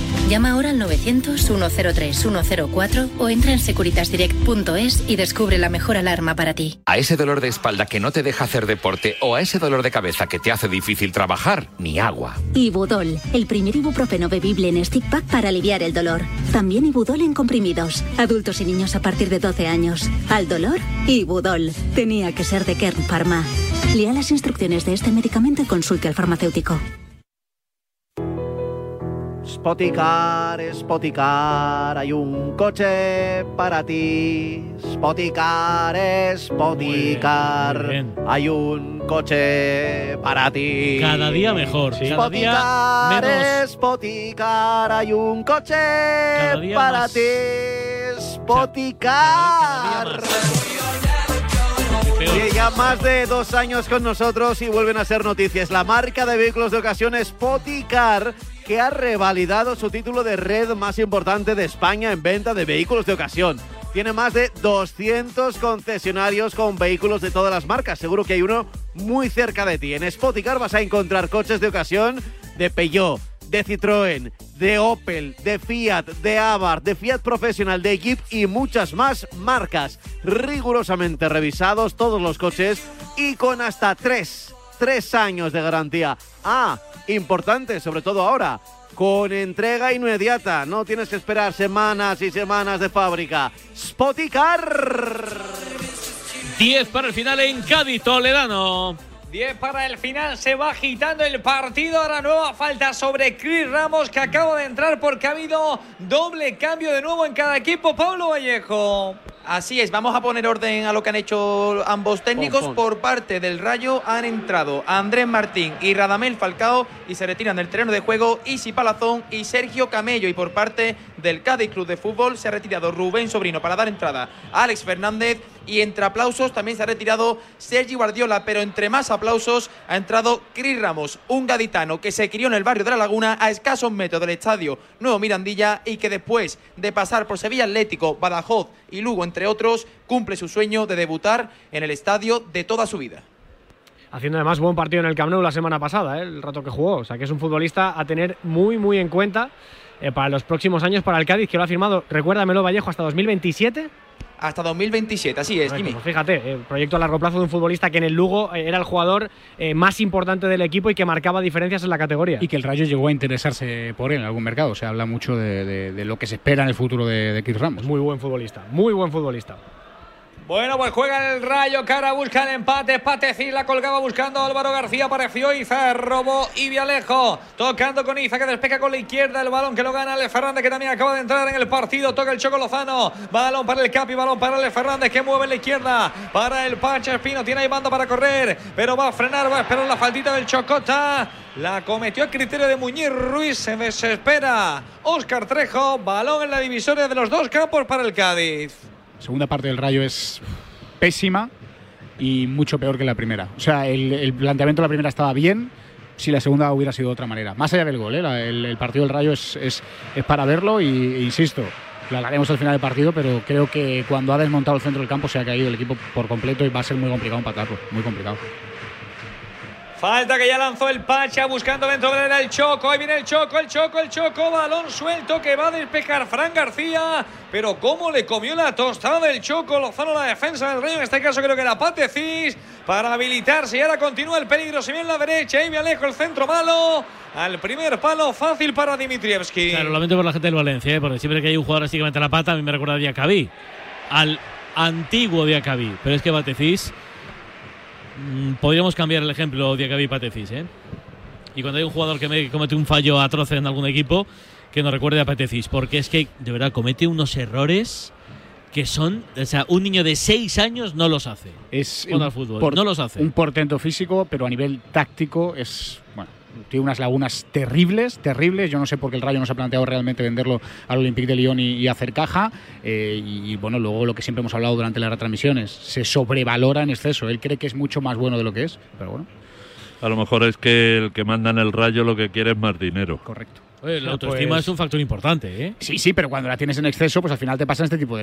Llama ahora al 900-103-104 o entra en securitasdirect.es y descubre la mejor alarma para ti. A ese dolor de espalda que no te deja hacer deporte o a ese dolor de cabeza que te hace difícil trabajar, ni agua. Ibudol, el primer ibuprofeno bebible en stick pack para aliviar el dolor. También Ibudol en comprimidos. Adultos y niños a partir de 12 años. Al dolor, Ibudol. Tenía que ser de Kern Pharma. Lea las instrucciones de este medicamento y consulte al farmacéutico. Spoticar, Spoticar, hay un coche para ti. Spoticar, Spoticar, hay un coche para ti. Cada día mejor. Cada día Spoticar, menos. Spoticar, hay un coche día para más. ti. Spoticar. Y ya más de dos años con nosotros y vuelven a ser noticias. La marca de vehículos de ocasión Spoticar, que ha revalidado su título de red más importante de España en venta de vehículos de ocasión. Tiene más de 200 concesionarios con vehículos de todas las marcas. Seguro que hay uno muy cerca de ti. En Spoticar vas a encontrar coches de ocasión de Peugeot, de Citroën, de Opel, de Fiat, de Abarth, de Fiat Professional, de Jeep y muchas más marcas. Rigurosamente revisados todos los coches y con hasta tres, tres años de garantía. Ah, importante, sobre todo ahora, con entrega inmediata. No tienes que esperar semanas y semanas de fábrica. Spoticar. 10 para el final en Cádiz, Toledano. 10 para el final, se va agitando el partido. Ahora nueva falta sobre Chris Ramos que acaba de entrar porque ha habido doble cambio de nuevo en cada equipo. Pablo Vallejo. Así es, vamos a poner orden a lo que han hecho ambos técnicos. Pon, pon. Por parte del Rayo han entrado Andrés Martín y Radamel Falcao y se retiran del terreno de juego Isi Palazón y Sergio Camello. Y por parte del Cádiz Club de Fútbol se ha retirado Rubén Sobrino para dar entrada a Alex Fernández. Y entre aplausos también se ha retirado Sergi Guardiola, pero entre más aplausos ha entrado Cris Ramos, un gaditano que se crió en el barrio de La Laguna a escasos metros del estadio Nuevo Mirandilla y que después de pasar por Sevilla Atlético, Badajoz y Lugo, entre otros, cumple su sueño de debutar en el estadio de toda su vida. Haciendo además buen partido en el Camp la semana pasada, ¿eh? el rato que jugó. O sea, que es un futbolista a tener muy, muy en cuenta eh, para los próximos años para el Cádiz, que lo ha firmado, recuérdamelo Vallejo, hasta 2027. Hasta 2027, así es, Jimmy. pues fíjate, el proyecto a largo plazo de un futbolista que en el Lugo eh, era el jugador eh, más importante del equipo y que marcaba diferencias en la categoría. Y que el Rayo llegó a interesarse por él en algún mercado. Se habla mucho de, de- de lo que se espera en el futuro de, de Chris Ramos. Muy buen futbolista, muy buen futbolista. Bueno, pues juega el Rayo, cara busca el empate, Patecín la colgaba buscando Álvaro García, apareció Iza, robó y Vialejo, tocando con Iza que despeja con la izquierda. El balón que lo gana Ale Fernández que también acaba de entrar en el partido, toca el Choco Lozano, balón para el Capi, balón para Ale Fernández que mueve la izquierda, para el Pancho Espino, tiene ahí banda para correr, pero va a frenar, va a esperar la faltita del Chocota, la cometió a criterio de Muñiz Ruiz, se desespera. Óscar Trejo, balón en la divisoria de los dos campos para el Cádiz. Segunda parte del Rayo es pésima y mucho peor que la primera. O sea, el, el planteamiento de la primera estaba bien, si la segunda hubiera sido de otra manera. Más allá del gol, ¿eh? La- el, el partido del Rayo es, es, es para verlo y, e insisto, lo hablaremos al final del partido, pero creo que cuando ha desmontado el centro del campo se ha caído el equipo por completo y va a ser muy complicado empatarlo, muy complicado. Falta que ya lanzó el Pacha buscando dentro del el Choco. Ahí viene el Choco, el Choco, el Choco. Balón suelto que va a despejar Fran García. Pero cómo le comió la tostada el Choco. Lozano la defensa del Rayo. En este caso creo que era Patecis para habilitarse. Y ahora continúa el peligro. Se viene en la derecha. Viene Alejo el centro malo. Al primer palo fácil para Dimitrievski. Claro, lo lamento por la gente del Valencia, ¿eh? porque siempre que hay un jugador así que mete la pata, a mí me recuerda a Diacabí. Al antiguo Diacabí. Pero es que Batecís. Mm, podríamos cambiar el ejemplo Diacabí Patecís, ¿eh? Y cuando hay un jugador que me comete un fallo atroz en algún equipo, que nos recuerde a Patecís. Porque es que, de verdad, comete unos errores que son. O sea, un niño de 6 años no los hace. Es un al fútbol. por- no los hace. Un portento físico, pero a nivel táctico es. Tiene unas lagunas terribles, terribles. Yo no sé por qué el Rayo no se ha planteado realmente venderlo al Olympique de Lyon y, y hacer caja. Eh, y, y, bueno, luego lo que siempre hemos hablado durante las retransmisiones, se sobrevalora en exceso. Él cree que es mucho más bueno de lo que es, pero bueno. A lo mejor es que el que manda en el rayo lo que quiere es más dinero. Correcto. Oye, la autoestima Pues- es un factor importante, ¿eh? Sí, sí, pero cuando la tienes en exceso, pues al final te pasan este tipo de